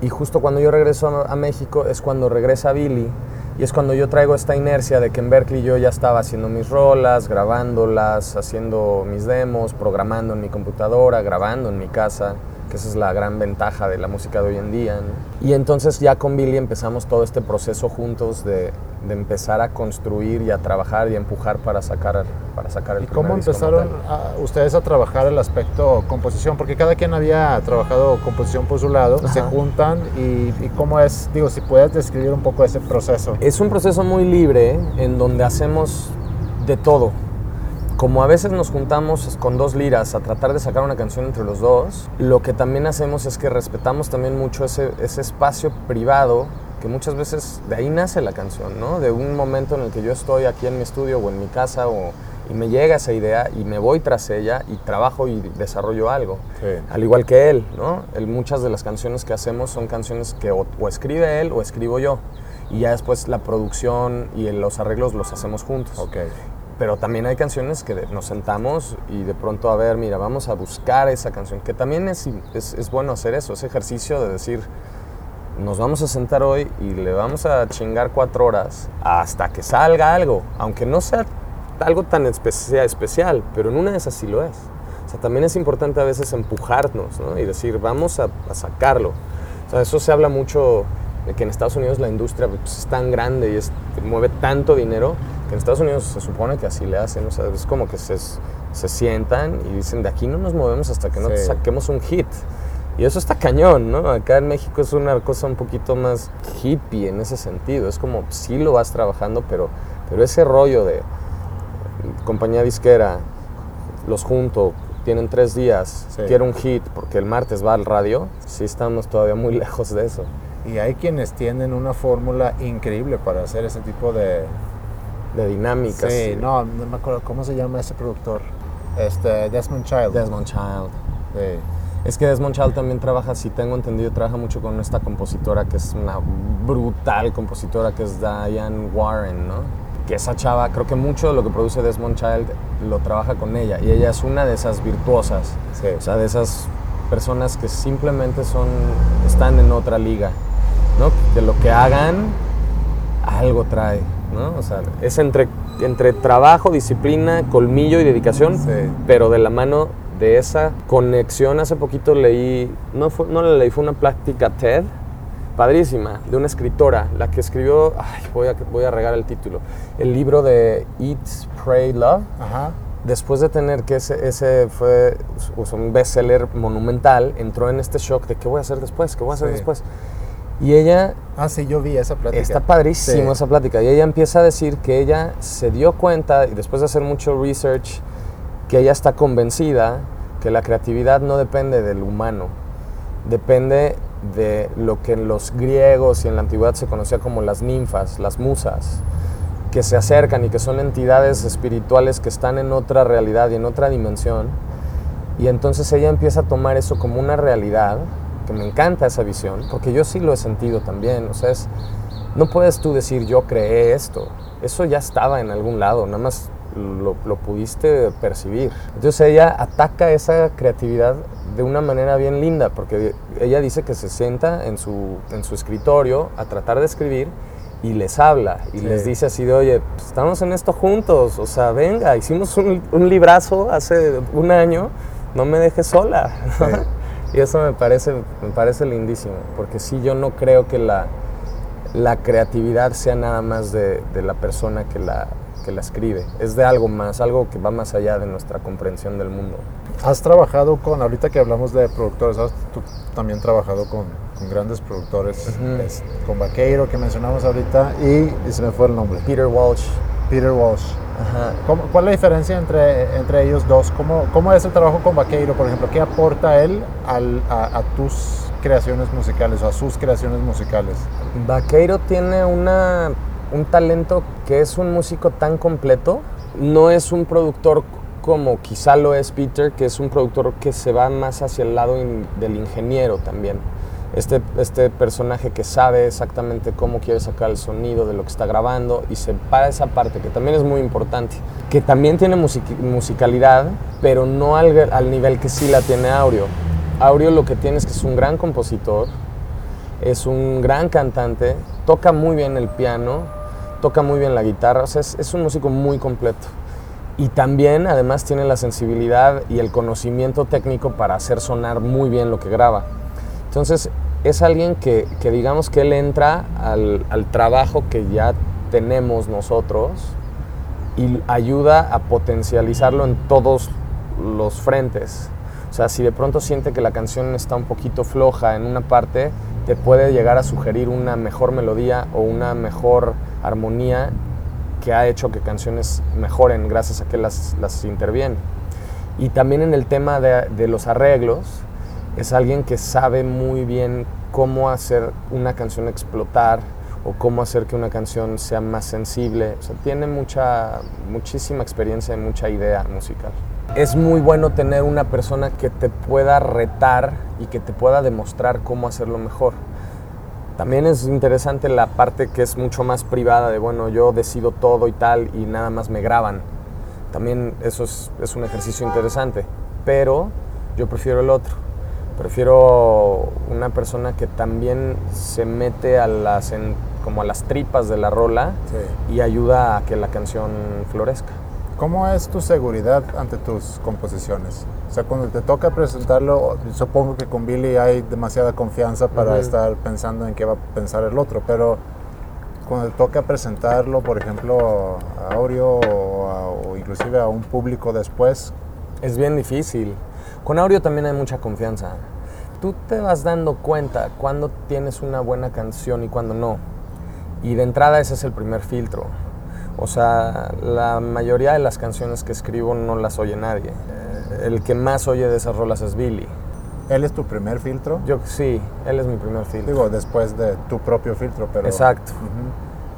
Y justo cuando yo regreso a, a México es cuando regresa Billy y es cuando yo traigo esta inercia de que en Berkeley yo ya estaba haciendo mis rolas, grabándolas, haciendo mis demos, programando en mi computadora, grabando en mi casa, que esa es la gran ventaja de la música de hoy en día. ¿no? Y entonces ya con Billy empezamos todo este proceso juntos de, de empezar a construir y a trabajar y a empujar para sacar, para sacar el ¿Y cómo empezaron a- ustedes a trabajar el aspecto composición? Porque cada quien había trabajado composición por su lado, se Ajá. juntan y, y cómo es, digo, si puedes describir un poco ese proceso. Es un proceso muy libre en donde hacemos de todo. Como a veces nos juntamos con dos liras a tratar de sacar una canción entre los dos, lo que también hacemos es que respetamos también mucho ese, ese espacio privado que muchas veces de ahí nace la canción, ¿no? De un momento en el que yo estoy aquí en mi estudio o en mi casa o, y me llega esa idea y me voy tras ella y trabajo y desarrollo algo. Sí. Al igual que él, ¿no? Él, muchas de las canciones que hacemos son canciones que o, o escribe él o escribo yo. Y ya después la producción y los arreglos los hacemos juntos. Ok. Pero también hay canciones que nos sentamos y de pronto, a ver, mira, vamos a buscar esa canción. Que también es, es, es bueno hacer eso, ese ejercicio de decir, nos vamos a sentar hoy y le vamos a chingar cuatro horas hasta que salga algo. Aunque no sea algo tan especia- especial, pero en una de esas sí lo es. O sea, también es importante a veces empujarnos ¿no? y decir, vamos a, a sacarlo. O sea, eso se habla mucho de que en Estados Unidos la industria pues, es tan grande y es- mueve tanto dinero que en Estados Unidos se supone que así le hacen. O sea, es como que se, se sientan y dicen, de aquí no nos movemos hasta que no Sí. saquemos un hit. Y eso está cañón, ¿no? Acá en México es una cosa un poquito más hippie en ese sentido. Es como, sí lo vas trabajando, pero, pero ese rollo de compañía disquera, los junto, tienen tres días, Sí. quiero un hit porque el martes va al radio, sí estamos todavía muy lejos de eso. Y hay quienes tienen una fórmula increíble para hacer ese tipo de... De dinámicas. Sí, no, no me acuerdo, ¿cómo se llama ese productor? Este, Desmond Child. Desmond Child. Sí. Es que Desmond Child también trabaja, si tengo entendido, trabaja mucho con esta compositora que es una brutal compositora que es Diane Warren, ¿no? Que esa chava, creo que mucho de lo que produce Desmond Child lo trabaja con ella y ella es una de esas virtuosas, Sí. o sea, de esas personas que simplemente son, están en otra liga, ¿no? Que lo que hagan, algo trae, ¿no? O sea, es entre, entre trabajo, disciplina, colmillo y dedicación, Sí. pero de la mano de esa conexión. Hace poquito leí, no, fue, no la leí, fue una plática TED, padrísima, de una escritora, la que escribió, ay, voy a, voy a regar el título, el libro de Eat, Pray, Love. Ajá. Después de tener que ese, ese fue o sea, un bestseller monumental, entró en este shock de qué voy a hacer después, qué voy a hacer Sí. después. Y ella Ah, sí, yo vi esa plática. Está padrísimo Sí. esa plática. Y ella empieza a decir que ella se dio cuenta, y después de hacer mucho research, que ella está convencida que la creatividad no depende del humano, depende de lo que en los griegos y en la antigüedad se conocía como las ninfas, las musas, que se acercan y que son entidades espirituales que están en otra realidad y en otra dimensión. Y entonces ella empieza a tomar eso como una realidad, que me encanta esa visión, porque yo sí lo he sentido también. O sea, es, no puedes tú decir yo creé esto. Eso ya estaba en algún lado, nada más lo, lo pudiste percibir. Entonces ella ataca esa creatividad de una manera bien linda, porque ella dice que se sienta en su, en su escritorio a tratar de escribir y les habla y Sí. les dice así de, oye, pues, estamos en esto juntos, o sea, venga, hicimos un, un librazo hace un año, no me dejes sola. y eso me parece, me parece lindísimo, porque sí, yo no creo que la, la creatividad sea nada más de, de la persona que la, que la escribe, es de algo más, algo que va más allá de nuestra comprensión del mundo. Has trabajado con, ahorita que hablamos de productores, has tú también trabajado con, con grandes productores, es- con Vaqueiro que mencionamos ahorita y, y se me fue el nombre, Peter Walsh. Peter Walsh. Ajá. ¿Cómo- ¿Cuál es la diferencia entre, entre ellos dos? ¿Cómo, ¿Cómo es el trabajo con Vaqueiro, por ejemplo? ¿Qué aporta él al- a, a tus creaciones musicales o a sus creaciones musicales? Vaqueiro tiene una, un talento que es un músico tan completo. No es un productor como quizá lo es Peter, que es un productor que se va más hacia el lado in- del ingeniero también. Este, este personaje que sabe exactamente cómo quiere sacar el sonido de lo que está grabando y se para esa parte, que también es muy importante. Que también tiene music- musicalidad, pero no al, al nivel que sí la tiene Aureo. Aureo lo que tiene es que es un gran compositor, es un gran cantante, toca muy bien el piano, toca muy bien la guitarra, o sea, es, es un músico muy completo. Y también, además, tiene la sensibilidad y el conocimiento técnico para hacer sonar muy bien lo que graba. Entonces, es alguien que, que digamos que él entra al, al trabajo que ya tenemos nosotros y ayuda a potencializarlo en todos los frentes. O sea, si de pronto siente que la canción está un poquito floja en una parte, te puede llegar a sugerir una mejor melodía o una mejor armonía que ha hecho que canciones mejoren gracias a que las, las interviene. Y también en el tema de, de los arreglos, es alguien que sabe muy bien cómo hacer una canción explotar o cómo hacer que una canción sea más sensible. O sea, tiene mucha, muchísima experiencia y mucha idea musical. Es muy bueno tener una persona que te pueda retar y que te pueda demostrar cómo hacerlo mejor. También es interesante la parte que es mucho más privada de, bueno, yo decido todo y tal y nada más me graban. También eso es, es un ejercicio interesante, pero yo prefiero el otro. Prefiero una persona que también se mete a las, en- como a las tripas de la rola y ayuda a que la canción florezca. ¿Cómo es tu seguridad ante tus composiciones? O sea, cuando te toca presentarlo, supongo que con Billy hay demasiada confianza para Ujú. estar pensando en qué va a pensar el otro, pero cuando te toca presentarlo, por ejemplo, a Aureo o, a- o inclusive a un público después, Es bien difícil. Con Aureo también hay mucha confianza. Tú te vas dando cuenta cuando tienes una buena canción y cuando no. Y de entrada ese es el primer filtro. O sea, la mayoría de las canciones que escribo no las oye nadie. El que más oye de esas rolas es Billy. él es tu primer filtro. Yo sí, él es mi primer filtro. Digo, después de tu propio filtro, pero... Exacto.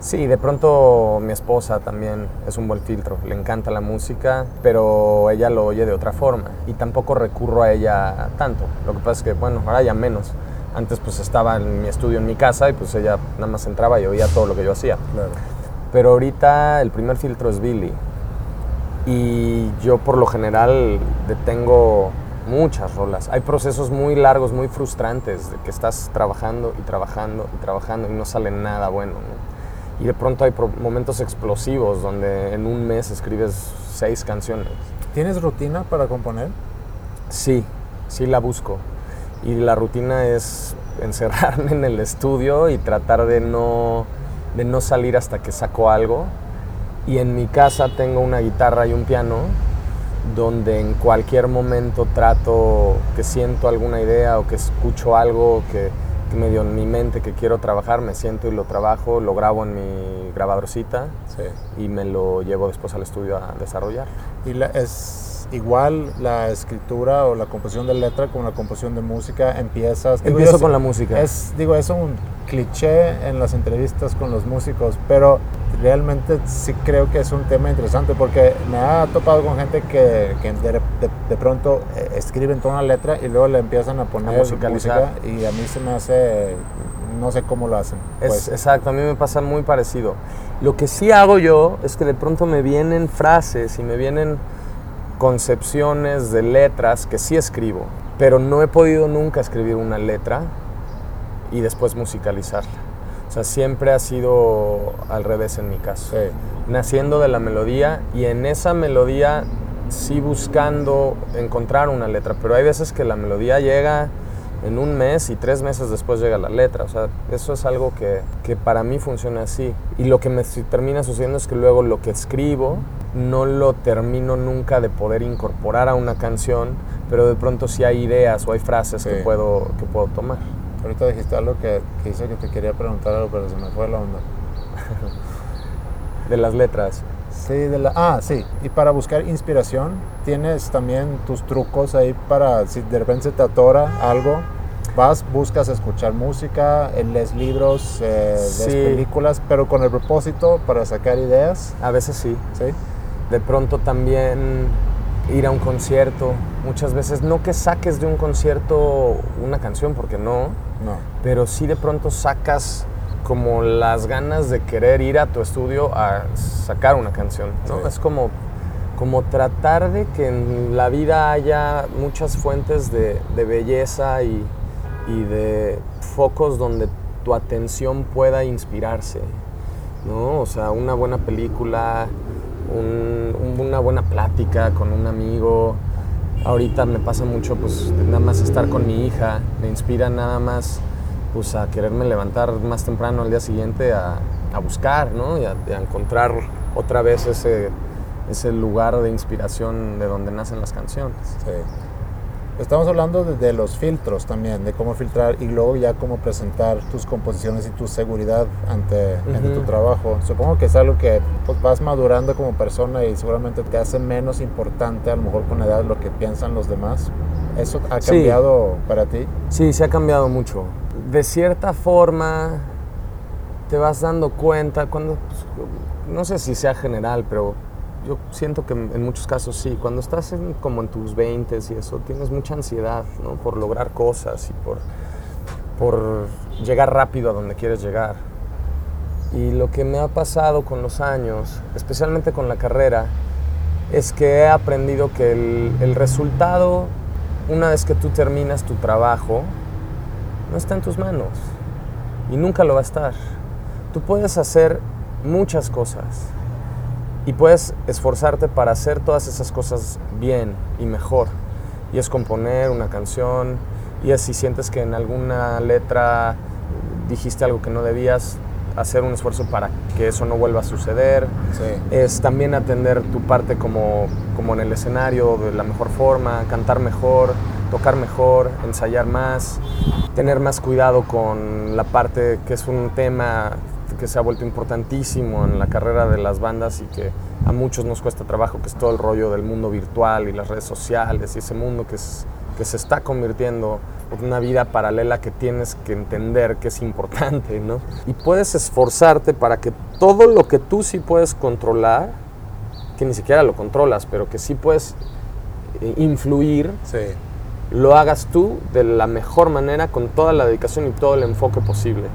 Sí, de pronto mi esposa también es un buen filtro. Le encanta la música, pero ella lo oye de otra forma. Y tampoco recurro a ella tanto. Lo que pasa es que, bueno, ahora ya menos. Antes pues estaba en mi estudio en mi casa y pues ella nada más entraba y oía todo lo que yo hacía. Claro. Pero ahorita el primer filtro es Billy. Y yo por lo general detengo muchas rolas. Hay procesos muy largos, muy frustrantes, de que estás trabajando y trabajando y trabajando y no sale nada bueno. ¿no? Y de pronto hay momentos explosivos donde en un mes escribes seis canciones. ¿Tienes rutina para componer? Sí, sí la busco. Y la rutina es encerrarme en el estudio y tratar de no, de no salir hasta que saco algo. Y en mi casa tengo una guitarra y un piano donde en cualquier momento trato que siento alguna idea o que escucho algo que medio en mi mente que quiero trabajar, me siento y lo trabajo, lo grabo en mi grabadorcita Sí. y me lo llevo después al estudio a desarrollar. ¿Y la- es igual la escritura o la composición de letra con la composición de música? Empiezas... digo, Empiezo yo con la música. Es, digo, es un cliché en las entrevistas con los músicos, pero realmente sí creo que es un tema interesante porque me ha topado con gente que, que de, de- de pronto eh, escriben toda una letra y luego le empiezan a poner musicalizar. música y a mí se me hace, no sé cómo lo hacen. Es, pues. exacto, a mí me pasa muy parecido. Lo que sí hago yo es que de pronto me vienen frases y me vienen concepciones de letras que sí escribo, pero no he podido nunca escribir una letra y después musicalizarla. O sea, siempre ha sido al revés en mi caso. Sí. Naciendo de la melodía y en esa melodía sí buscando encontrar una letra, pero hay veces que la melodía llega en un mes y tres meses después llega la letra. O sea, eso es algo que, que para mí funciona así. Y lo que me termina sucediendo es que luego lo que escribo no lo termino nunca de poder incorporar a una canción, pero de pronto sí hay ideas o hay frases que, puedo, que puedo tomar. Ahorita dijiste algo que, que hice que te quería preguntar algo, pero se me fue la onda. De las letras. Sí, de la, ah, sí. Y para buscar inspiración, tienes también tus trucos ahí para, si de repente se te atora algo, vas, buscas escuchar música, eh, lees libros, eh, Sí. películas, pero con el propósito para sacar ideas, A veces sí. ¿sí? de pronto también ir a un concierto. Muchas veces, no que saques de un concierto una canción, porque no, No. pero sí de pronto sacas como las ganas de querer ir a tu estudio a sacar una canción. ¿no? Sí. Es como, como tratar de que en la vida haya muchas fuentes de, de belleza y, y de focos donde tu atención pueda inspirarse. ¿no? O sea, una buena película, un- un- una buena plática con un amigo. Ahorita me pasa mucho, pues, nada más estar con mi hija. Me inspira nada más, pues, a quererme levantar más temprano al día siguiente a, a buscar, ¿no? Y a, a encontrar otra vez ese, ese lugar de inspiración de donde nacen las canciones. Sí. Estamos hablando de, de los filtros también, de cómo filtrar y luego ya cómo presentar tus composiciones y tu seguridad ante, ante tu trabajo. Supongo que es algo que pues, vas madurando como persona y seguramente te hace menos importante a lo mejor con la edad lo que piensan los demás. ¿Eso ha Sí. cambiado para ti? Sí, se ha cambiado mucho. De cierta forma, te vas dando cuenta cuando, pues, no sé si sea general, pero yo siento que en muchos casos sí. Cuando estás en- como en tus 20 y eso, tienes mucha ansiedad, ¿no? Por lograr cosas y por, por llegar rápido a donde quieres llegar. Y lo que me ha pasado con los años, especialmente con la carrera, es que he aprendido que el, el resultado, una vez que tú terminas tu trabajo, no está en tus manos y nunca lo va a estar. Tú puedes hacer muchas cosas y puedes esforzarte para hacer todas esas cosas bien y mejor. Y es componer una canción, y es si sientes que en alguna letra dijiste algo que no debías, hacer un esfuerzo para que eso no vuelva a suceder Sí. es también atender tu parte como, como en el escenario de la mejor forma, cantar mejor, tocar mejor, ensayar más, tener más cuidado con la parte que es un tema que se ha vuelto importantísimo en la carrera de las bandas y que a muchos nos cuesta trabajo, que es todo el rollo del mundo virtual y las redes sociales y ese mundo que, es, que se está convirtiendo en una vida paralela que tienes que entender que es importante, ¿no? Y puedes esforzarte para que todo lo que tú sí puedes controlar, que ni siquiera lo controlas, pero que sí puedes eh, influir, Sí. lo hagas tú de la mejor manera, con toda la dedicación y todo el enfoque posible.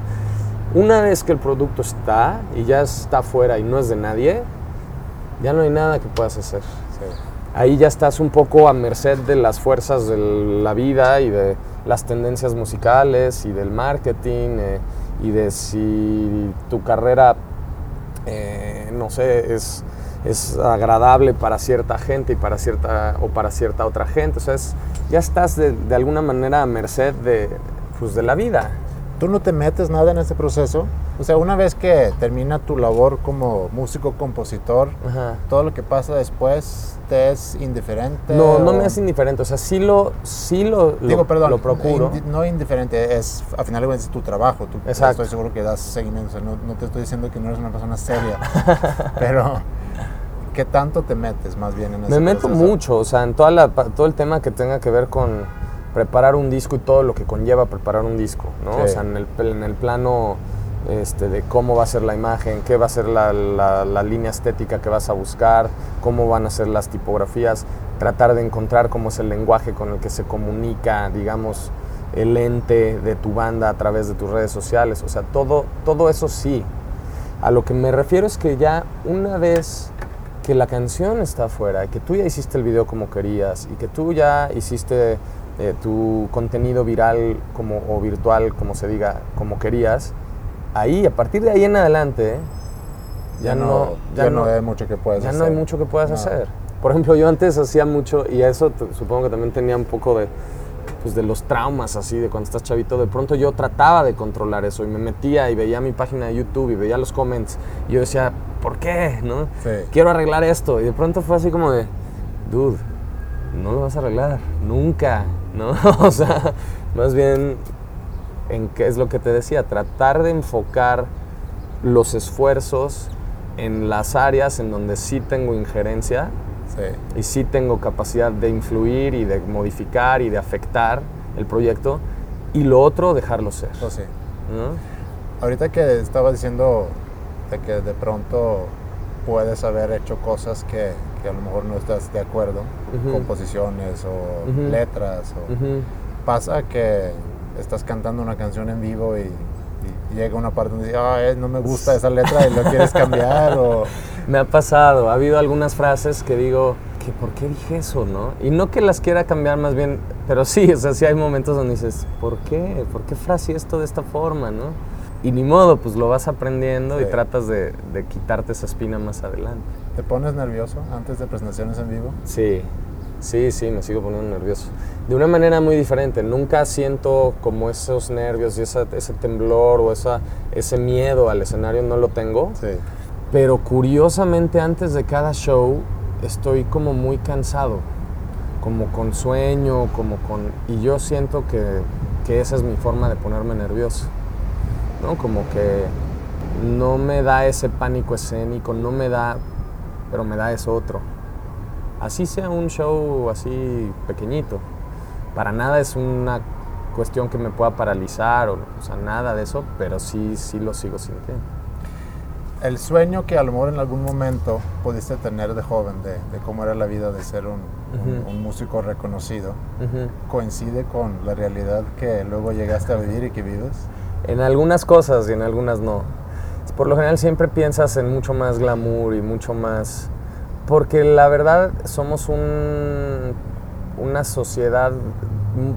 Una vez que el producto está y ya está afuera y no es de nadie, ya no hay nada que puedas hacer. Sí. Ahí ya estás un poco a merced de las fuerzas de la vida y de las tendencias musicales y del marketing eh, y de si tu carrera, eh, no sé, es, es agradable para cierta gente y para cierta, o para cierta otra gente. O sea, ya estás de, de alguna manera a merced de, pues, de la vida. Tú no te metes nada en ese proceso. O sea, una vez que termina tu labor como músico, compositor, Ajá. todo lo que pasa después te es indiferente. No, no me es indiferente, o sea, sí lo, sí lo, lo- Digo, perdón, lo procuro. indi- no indiferente, es a final de cuentas tu trabajo. Tú, Exacto. Estoy seguro que das seguimiento. o sea, no, no te estoy diciendo que no eres una persona seria, pero ¿qué tanto te metes más bien en ese Me meto proceso? mucho, o sea, en toda la, todo el tema que tenga que ver con preparar un disco y todo lo que conlleva preparar un disco, ¿no? Sí. O sea, en el, en el plano este, de cómo va a ser la imagen, qué va a ser la, la- la línea estética que vas a buscar, cómo van a ser las tipografías, tratar de encontrar cómo es el lenguaje con el que se comunica, digamos, el ente de tu banda a través de tus redes sociales, o sea, todo, todo eso sí. A lo que me refiero es que ya una vez que la canción está afuera, que tú ya hiciste el video como querías y que tú ya hiciste eh, tu contenido viral como, o virtual, como se diga, como querías, ahí, a partir de ahí en adelante, Ya, no, ya no hay mucho que puedas ya hacer. no hay mucho que puedas No. hacer. Por ejemplo, yo antes hacía mucho, y eso supongo que también tenía un poco de, pues, de los traumas así, de cuando estás chavito. De pronto yo trataba de controlar eso y me metía y veía mi página de YouTube y veía los comments. Y yo decía, ¿por qué? ¿No? Sí. Quiero arreglar esto. Y de pronto fue así como de, dude, no lo vas a arreglar, nunca, ¿no? o sea, más bien, en qué es lo que te decía, tratar de enfocar los esfuerzos en las áreas en donde sí tengo injerencia Sí. y sí tengo capacidad de influir y de modificar y de afectar el proyecto y lo otro dejarlo ser. Eso sí. ¿no? Ahorita que estaba diciendo de que de pronto puedes haber hecho cosas que, que a lo mejor no estás de acuerdo, composiciones o Ujú. letras, o pasa que estás cantando una canción en vivo y, y llega una parte donde dices, "Ah, eh, no me gusta esa letra y lo quieres cambiar o... Me ha pasado, ha habido algunas frases que digo, que ¿por qué dije eso, no? Y no que las quiera cambiar más bien, pero sí, o sea, sí hay momentos donde dices, ¿por qué? ¿Por qué frase esto de esta forma, no? Y ni modo, pues lo vas aprendiendo y Sí. tratas de, de quitarte esa espina más adelante. ¿Te pones nervioso antes de presentaciones en vivo? Sí, sí, sí, me sigo poniendo nervioso. De una manera muy diferente. Nunca siento como esos nervios y esa- ese temblor o esa, ese miedo al escenario, no lo tengo. Sí. Pero curiosamente antes de cada show estoy como muy cansado, como con sueño, como con... Y yo siento que, que esa es mi forma de ponerme nervioso, ¿no? Como que no me da ese pánico escénico, no me da, pero me da eso otro. Así sea un show así pequeñito, para nada es una cuestión que me pueda paralizar, o, o sea, nada de eso, pero sí, sí lo sigo sintiendo. El sueño que a lo mejor en algún momento pudiste tener de joven, de, de cómo era la vida de ser un, músico reconocido, coincide con la realidad que luego llegaste a vivir y que vives. En algunas cosas y en algunas no. Por lo general siempre piensas en mucho más glamour y mucho más... Porque la verdad somos un, una sociedad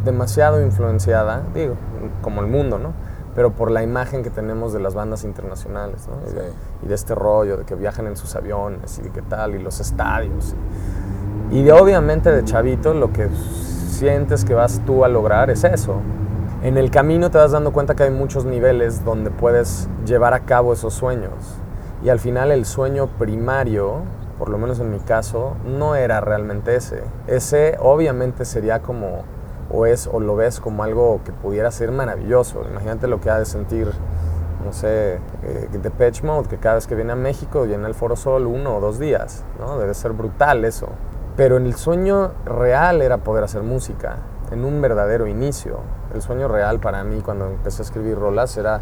demasiado influenciada, digo, como el mundo, ¿no? Pero por la imagen que tenemos de las bandas internacionales, ¿no? Y, de, Sí. y de este rollo de que viajan en sus aviones y de qué tal, y los estadios. Y de obviamente de chavito lo que sientes que vas tú a lograr es eso. En el camino te vas dando cuenta que hay muchos niveles donde puedes llevar a cabo esos sueños. Y al final el sueño primario, por lo menos en mi caso, no era realmente ese. Ese obviamente sería como, o es, o lo ves como algo que pudiera ser maravilloso. Imagínate lo que ha de sentir, no sé, eh, Depeche Mode, que cada vez que viene a México llena el Foro Sol uno o dos días, ¿no? Debe ser brutal eso. Pero el sueño real era poder hacer música, en un verdadero inicio. El sueño real para mí cuando empecé a escribir rolas era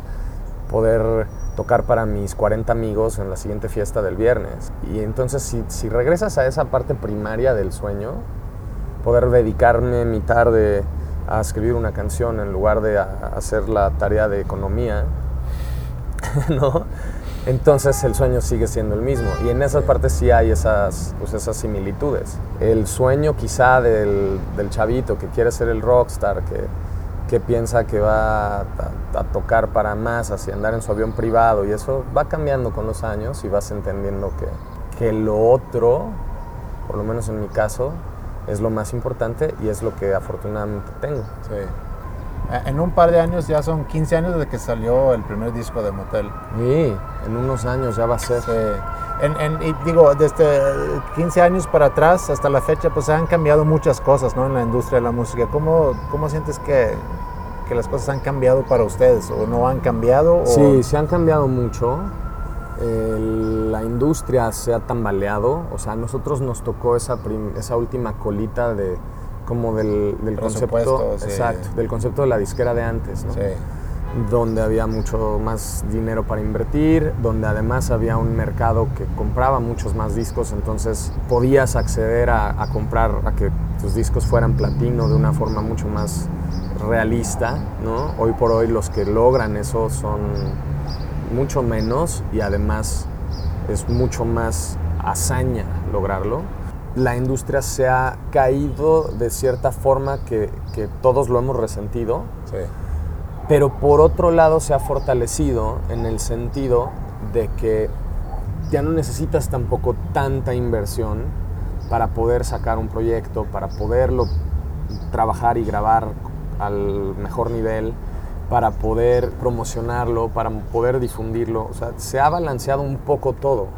poder tocar para mis 40 amigos en la siguiente fiesta del viernes. Y entonces si, si regresas a esa parte primaria del sueño, poder dedicarme mi tarde a escribir una canción en lugar de hacer la tarea de economía, ¿no? Entonces el sueño sigue siendo el mismo. Y en esas partes sí hay esas, pues esas similitudes. El sueño quizá del, chavito que quiere ser el rockstar, que, que piensa que va a, a tocar para masas y andar en su avión privado y eso va cambiando con los años y vas entendiendo que, que lo otro, por lo menos en mi caso, es lo más importante y es lo que afortunadamente tengo. Sí. Eh, En un par de años ya son 15 años desde que salió el primer disco de Motel. Y en unos años ya va a ser. Sí. En, en- y digo, desde 15 años para atrás hasta la fecha, pues han cambiado muchas cosas ¿no? en la industria de la música. ¿Cómo, cómo sientes que, que las cosas han cambiado para ustedes? ¿O no han cambiado? O... Sí, se han cambiado mucho. El- la industria se ha tambaleado. O sea, a nosotros nos tocó esa, esa última colita de como del, del concepto, sí. exacto, del concepto de la disquera de antes, ¿no? Sí, donde había mucho más dinero para invertir, donde además había un mercado que compraba muchos más discos, entonces podías acceder a, a comprar, a que tus discos fueran platino de una forma mucho más realista, ¿no? Hoy por hoy los que logran eso son mucho menos y además es mucho más hazaña lograrlo. La industria se ha caído de cierta forma que, que todos lo hemos resentido, sí. pero por otro lado se ha fortalecido en el sentido de que ya no necesitas tampoco tanta inversión para poder sacar un proyecto, para poderlo trabajar y grabar al mejor nivel, para poder promocionarlo, para poder difundirlo. O sea, se ha balanceado un poco todo.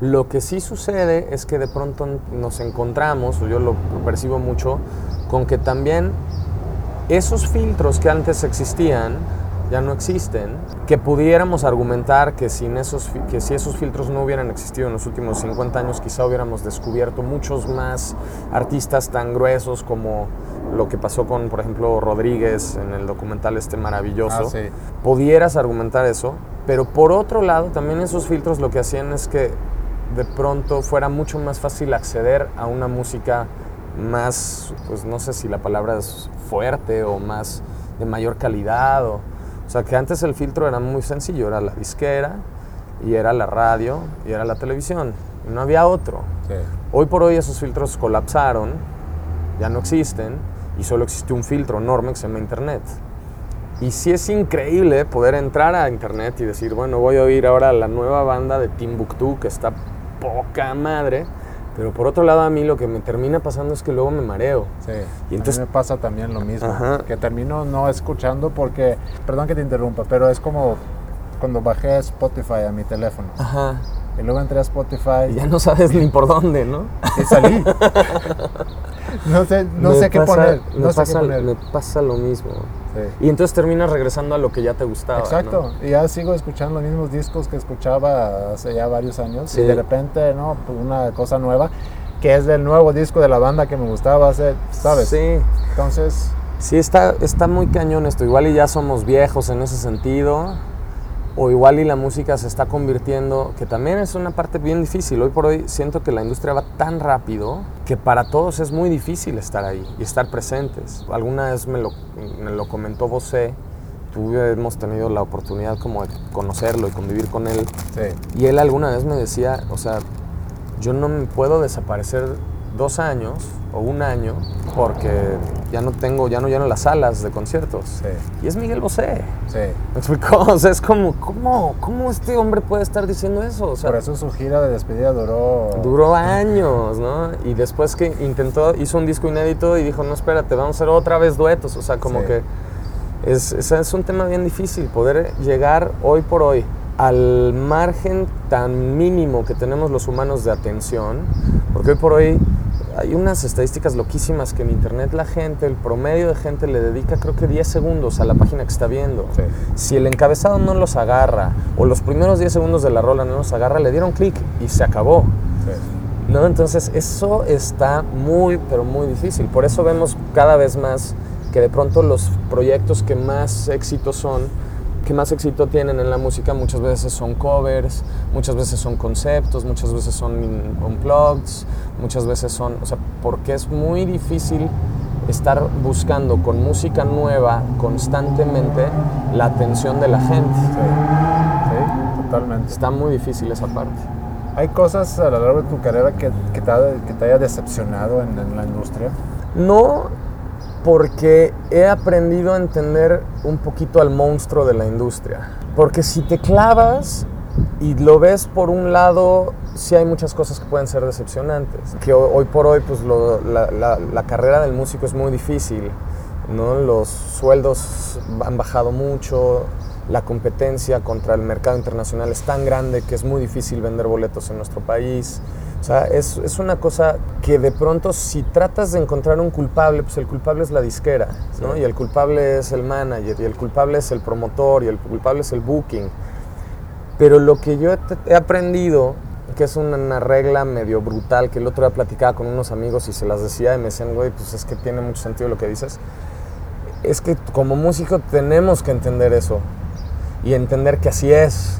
Lo que sí sucede es que de pronto nos encontramos, o yo lo percibo mucho, con que también esos filtros que antes existían ya no existen, que pudiéramos argumentar que, sin esos, que si esos filtros no hubieran existido en los últimos 50 años, quizá hubiéramos descubierto muchos más artistas tan gruesos como lo que pasó con, por ejemplo, Rodríguez en el documental este maravilloso. Ah, sí. Pudieras argumentar eso, pero por otro lado, también esos filtros lo que hacían es que de pronto fuera mucho más fácil acceder a una música más, pues no sé si la palabra es fuerte o más de mayor calidad. O, o sea, que antes el filtro era muy sencillo, era la disquera y era la radio y era la televisión. y no había otro. sí. Hoy por hoy esos filtros colapsaron, ya no existen y solo existe un filtro enorme que se llama Internet. Y sí es increíble poder entrar a Internet y decir, bueno, voy a oír ahora la nueva banda de Timbuktu que está poca madre, pero por otro lado a mí lo que me termina pasando es que luego me mareo. Sí, Y entonces- a mí me pasa también lo mismo, Ajá. que termino no escuchando porque, perdón que te interrumpa, pero es como cuando bajé Spotify a mi teléfono Ajá. y luego entré a Spotify Y ya no sabes ni por dónde, ¿no? y salí. no sé, no Me sé qué poner, Me, no sé pasa, qué poner. me pasa lo mismo. Sí. Y entonces terminas regresando a lo que ya te gustaba. ¿no? Exacto, y ya sigo escuchando los mismos discos que escuchaba hace ya varios años Sí. y de repente, ¿no? Pues una cosa nueva que es del nuevo disco de la banda que me gustaba hace, ¿sabes? Sí. Entonces, Sí, está, está muy cañón esto. Igual y ya somos viejos en ese sentido. O igual y la música se está convirtiendo, que también es una parte bien difícil. Hoy por hoy siento que la industria va tan rápido que para todos es muy difícil estar ahí y estar presentes. Alguna vez me lo, me lo comentó Bosé, yo hemos tenido la oportunidad como de conocerlo y convivir con él. sí, Y él alguna vez me decía, o sea, yo no me puedo desaparecer dos años o un año porque ya no tengo, ya no lleno las salas de conciertos. sí, Y es Miguel Bosé. sí. ¿Me explicó? O sea, es como, ¿cómo, ¿cómo este hombre puede estar diciendo eso? O sea, Por eso su gira de despedida duró... duró años, ¿no? Y después que intentó, hizo un disco inédito y dijo, no, espérate, vamos a hacer otra vez duetos. O sea, como Sí. que es, es, es un tema bien difícil poder llegar hoy por hoy al margen tan mínimo que tenemos los humanos de atención, porque hoy por hoy hay unas estadísticas loquísimas que en internet la gente, el promedio de gente le dedica creo que 10 segundos a la página que está viendo. Sí. Si el encabezado no los agarra o los primeros 10 segundos de la rola no los agarra, le dieron clic y se acabó. Sí. ¿no? Entonces eso está muy, pero muy difícil. Por eso vemos cada vez más que de pronto los proyectos que más éxito son, que más éxito tienen en la música, muchas veces son covers, muchas veces son conceptos, muchas veces son unplugged, muchas veces son, o sea, porque es muy difícil estar buscando con música nueva constantemente la atención de la gente. Sí, totalmente. Está muy difícil esa parte. ¿Hay cosas a lo largo de tu carrera que, que te, que te haya decepcionado en, en la industria? No, porque he aprendido a entender un poquito al monstruo de la industria. Porque si te clavas y lo ves por un lado, sí hay muchas cosas que pueden ser decepcionantes. Que ho- hoy por hoy, pues lo- la, la- la carrera del músico es muy difícil. ¿no? Los sueldos han bajado mucho, la competencia contra el mercado internacional es tan grande que es muy difícil vender boletos en nuestro país. O sea, es, es, una cosa que de pronto si tratas de encontrar un culpable, pues el culpable es la disquera, ¿no? Y el culpable es el manager, y el culpable es el promotor, y el culpable es el booking. Pero lo que yo he, he aprendido, que es una, una, regla medio brutal, que el otro día platicaba con unos amigos y se las decía y me decían, güey, pues es que tiene mucho sentido lo que dices, es que como músico tenemos que entender eso y entender que así es,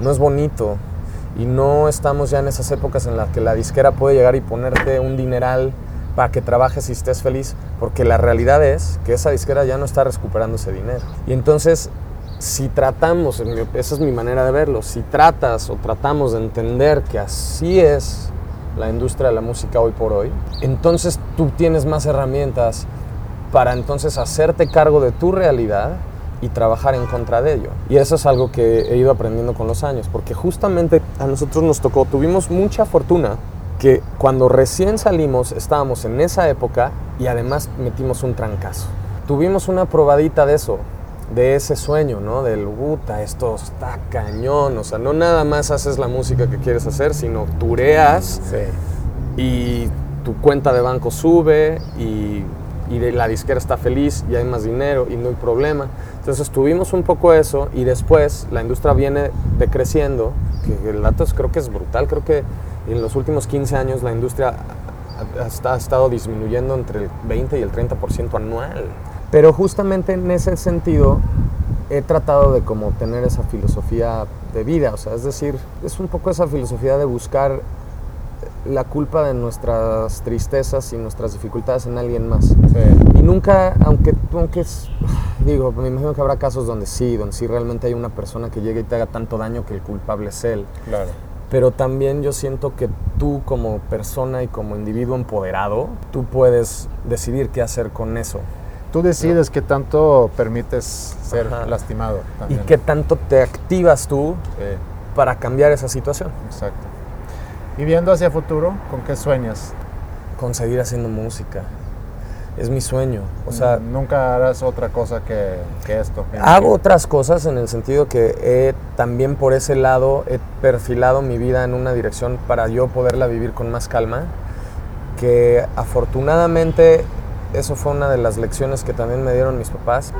no es bonito y no estamos ya en esas épocas en las que la disquera puede llegar y ponerte un dineral para que trabajes y estés feliz, porque la realidad es que esa disquera ya no está recuperando ese dinero. Y entonces, si tratamos, esa es mi manera de verlo, si tratas o tratamos de entender que así es la industria de la música hoy por hoy, entonces tú tienes más herramientas para entonces hacerte cargo de tu realidad y trabajar en contra de ello. Y eso es algo que he ido aprendiendo con los años, porque justamente a nosotros nos tocó, tuvimos mucha fortuna que cuando recién salimos estábamos en esa época y además metimos un trancazo. Tuvimos una probadita de eso, de ese sueño, ¿no? Del, puta, esto está cañón, o sea, no nada más haces la música que quieres hacer, sino tureas Sí. y tu cuenta de banco sube y y de la disquera está feliz y hay más dinero y no hay problema. Entonces tuvimos un poco eso y después la industria viene decreciendo, que el dato creo que es brutal, creo que en los últimos 15 años la industria ha, ha estado disminuyendo entre el 20 y el 30% anual. Pero justamente en ese sentido he tratado de como tener esa filosofía de vida, o sea, es decir, es un poco esa filosofía de buscar la culpa de nuestras tristezas y nuestras dificultades en alguien más. Sí. Y nunca, aunque, aunque es, digo, me imagino que habrá casos donde sí, donde sí realmente hay una persona que llegue y te haga tanto daño que el culpable es él. Claro. Pero también yo siento que tú como persona y como individuo empoderado, tú puedes decidir qué hacer con eso. Tú decides qué tanto permites ser Ajá. lastimado. Y también. qué tanto te activas tú Sí, para cambiar esa situación. exacto. Y viendo hacia futuro, ¿con qué sueñas? Con seguir haciendo música. Es mi sueño. O sea, nunca harás otra cosa que, que esto. Hago otras cosas en el sentido que he, también por ese lado he perfilado mi vida en una dirección para yo poderla vivir con más calma, que afortunadamente eso fue una de las lecciones que también me dieron mis papás.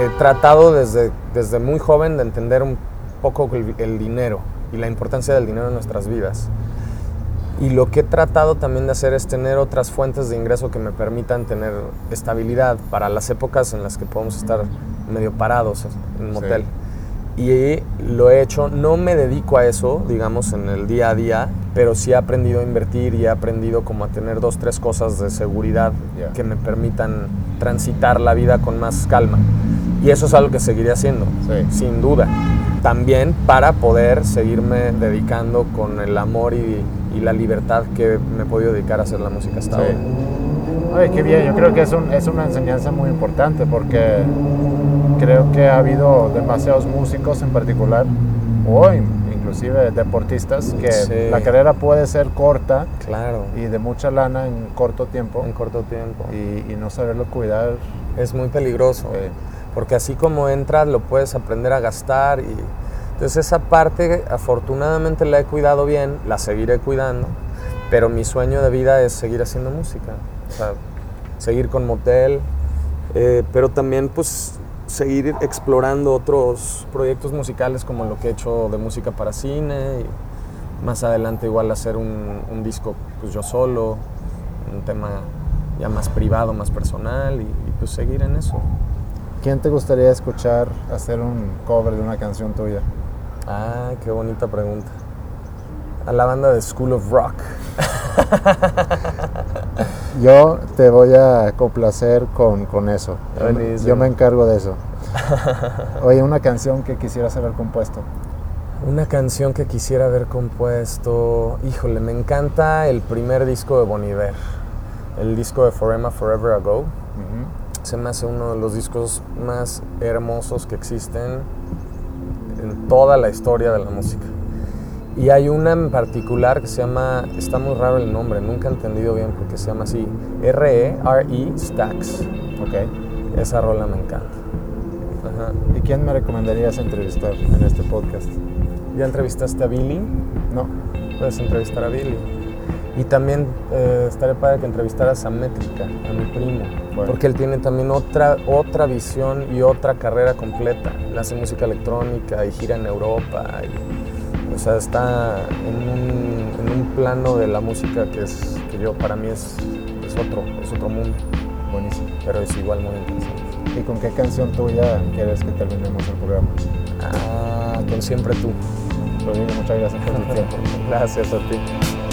He tratado desde, desde muy joven de entender un poco el, el dinero y la importancia del dinero en nuestras vidas. Y lo que he tratado también de hacer es tener otras fuentes de ingreso que me permitan tener estabilidad para las épocas en las que podemos estar medio parados en un Sí. motel. Y lo he hecho, no me dedico a eso, digamos, en el día a día, pero sí he aprendido a invertir y he aprendido como a tener dos, tres cosas de seguridad Ya. que me permitan transitar la vida con más calma. Y eso es algo que seguiré haciendo, Sí. sin duda. También para poder seguirme dedicando con el amor y, y la libertad que me he podido dedicar a hacer la música hasta Sí. ahora. Oye, qué bien, yo creo que es, un- es una enseñanza muy importante porque creo que ha habido demasiados músicos en particular, in- inclusive deportistas, que Sí. la carrera puede ser corta Claro, y de mucha lana en corto tiempo en corto tiempo. y, y no saberlo cuidar. Es muy peligroso. Porque así como entras lo puedes aprender a gastar y entonces esa parte afortunadamente la he cuidado bien, la seguiré cuidando, pero mi sueño de vida es seguir haciendo música, o sea, seguir con motel, eh, pero también pues seguir explorando otros proyectos musicales como lo que he hecho de música para cine y más adelante igual hacer un, disco pues yo solo, un tema ya más privado, más personal y, y pues seguir en eso. ¿Quién te gustaría escuchar hacer un cover de una canción tuya? Ah, qué bonita pregunta. A la banda de School of Rock. Yo te voy a complacer con, con eso. Yo me- Buenísimo. Yo me encargo de eso. Oye, una canción que quisieras haber compuesto. Una canción que quisiera haber compuesto. Híjole, me encanta el primer disco de Bon Iver. El disco de Forever Forever Ago. Ujú. Se me hace uno de los discos más hermosos que existen en toda la historia de la música. Y hay una en particular que se llama, está muy raro el nombre, nunca he entendido bien por qué se llama así, R-E-R-E Stacks. Ok. Esa rola me encanta. Ajá. ¿Y quién me recomendarías entrevistar en este podcast? ¿Ya entrevistaste a Billy? No. Puedes entrevistar a Billy. Y también eh, estaría padre que entrevistaras a Métrica, a mi primo, Bueno. porque él tiene también otra, otra visión y otra carrera completa. Él hace música electrónica y gira en Europa. y, o sea, está en un, en un plano de la música que, es, que yo, para mí es, es otro, es otro mundo, Buenísimo. pero es igual muy interesante. ¿Y con qué canción tuya quieres que terminemos el programa? Ah, con siempre tú. Rodrigo, muchas gracias por tu tiempo. Gracias a ti.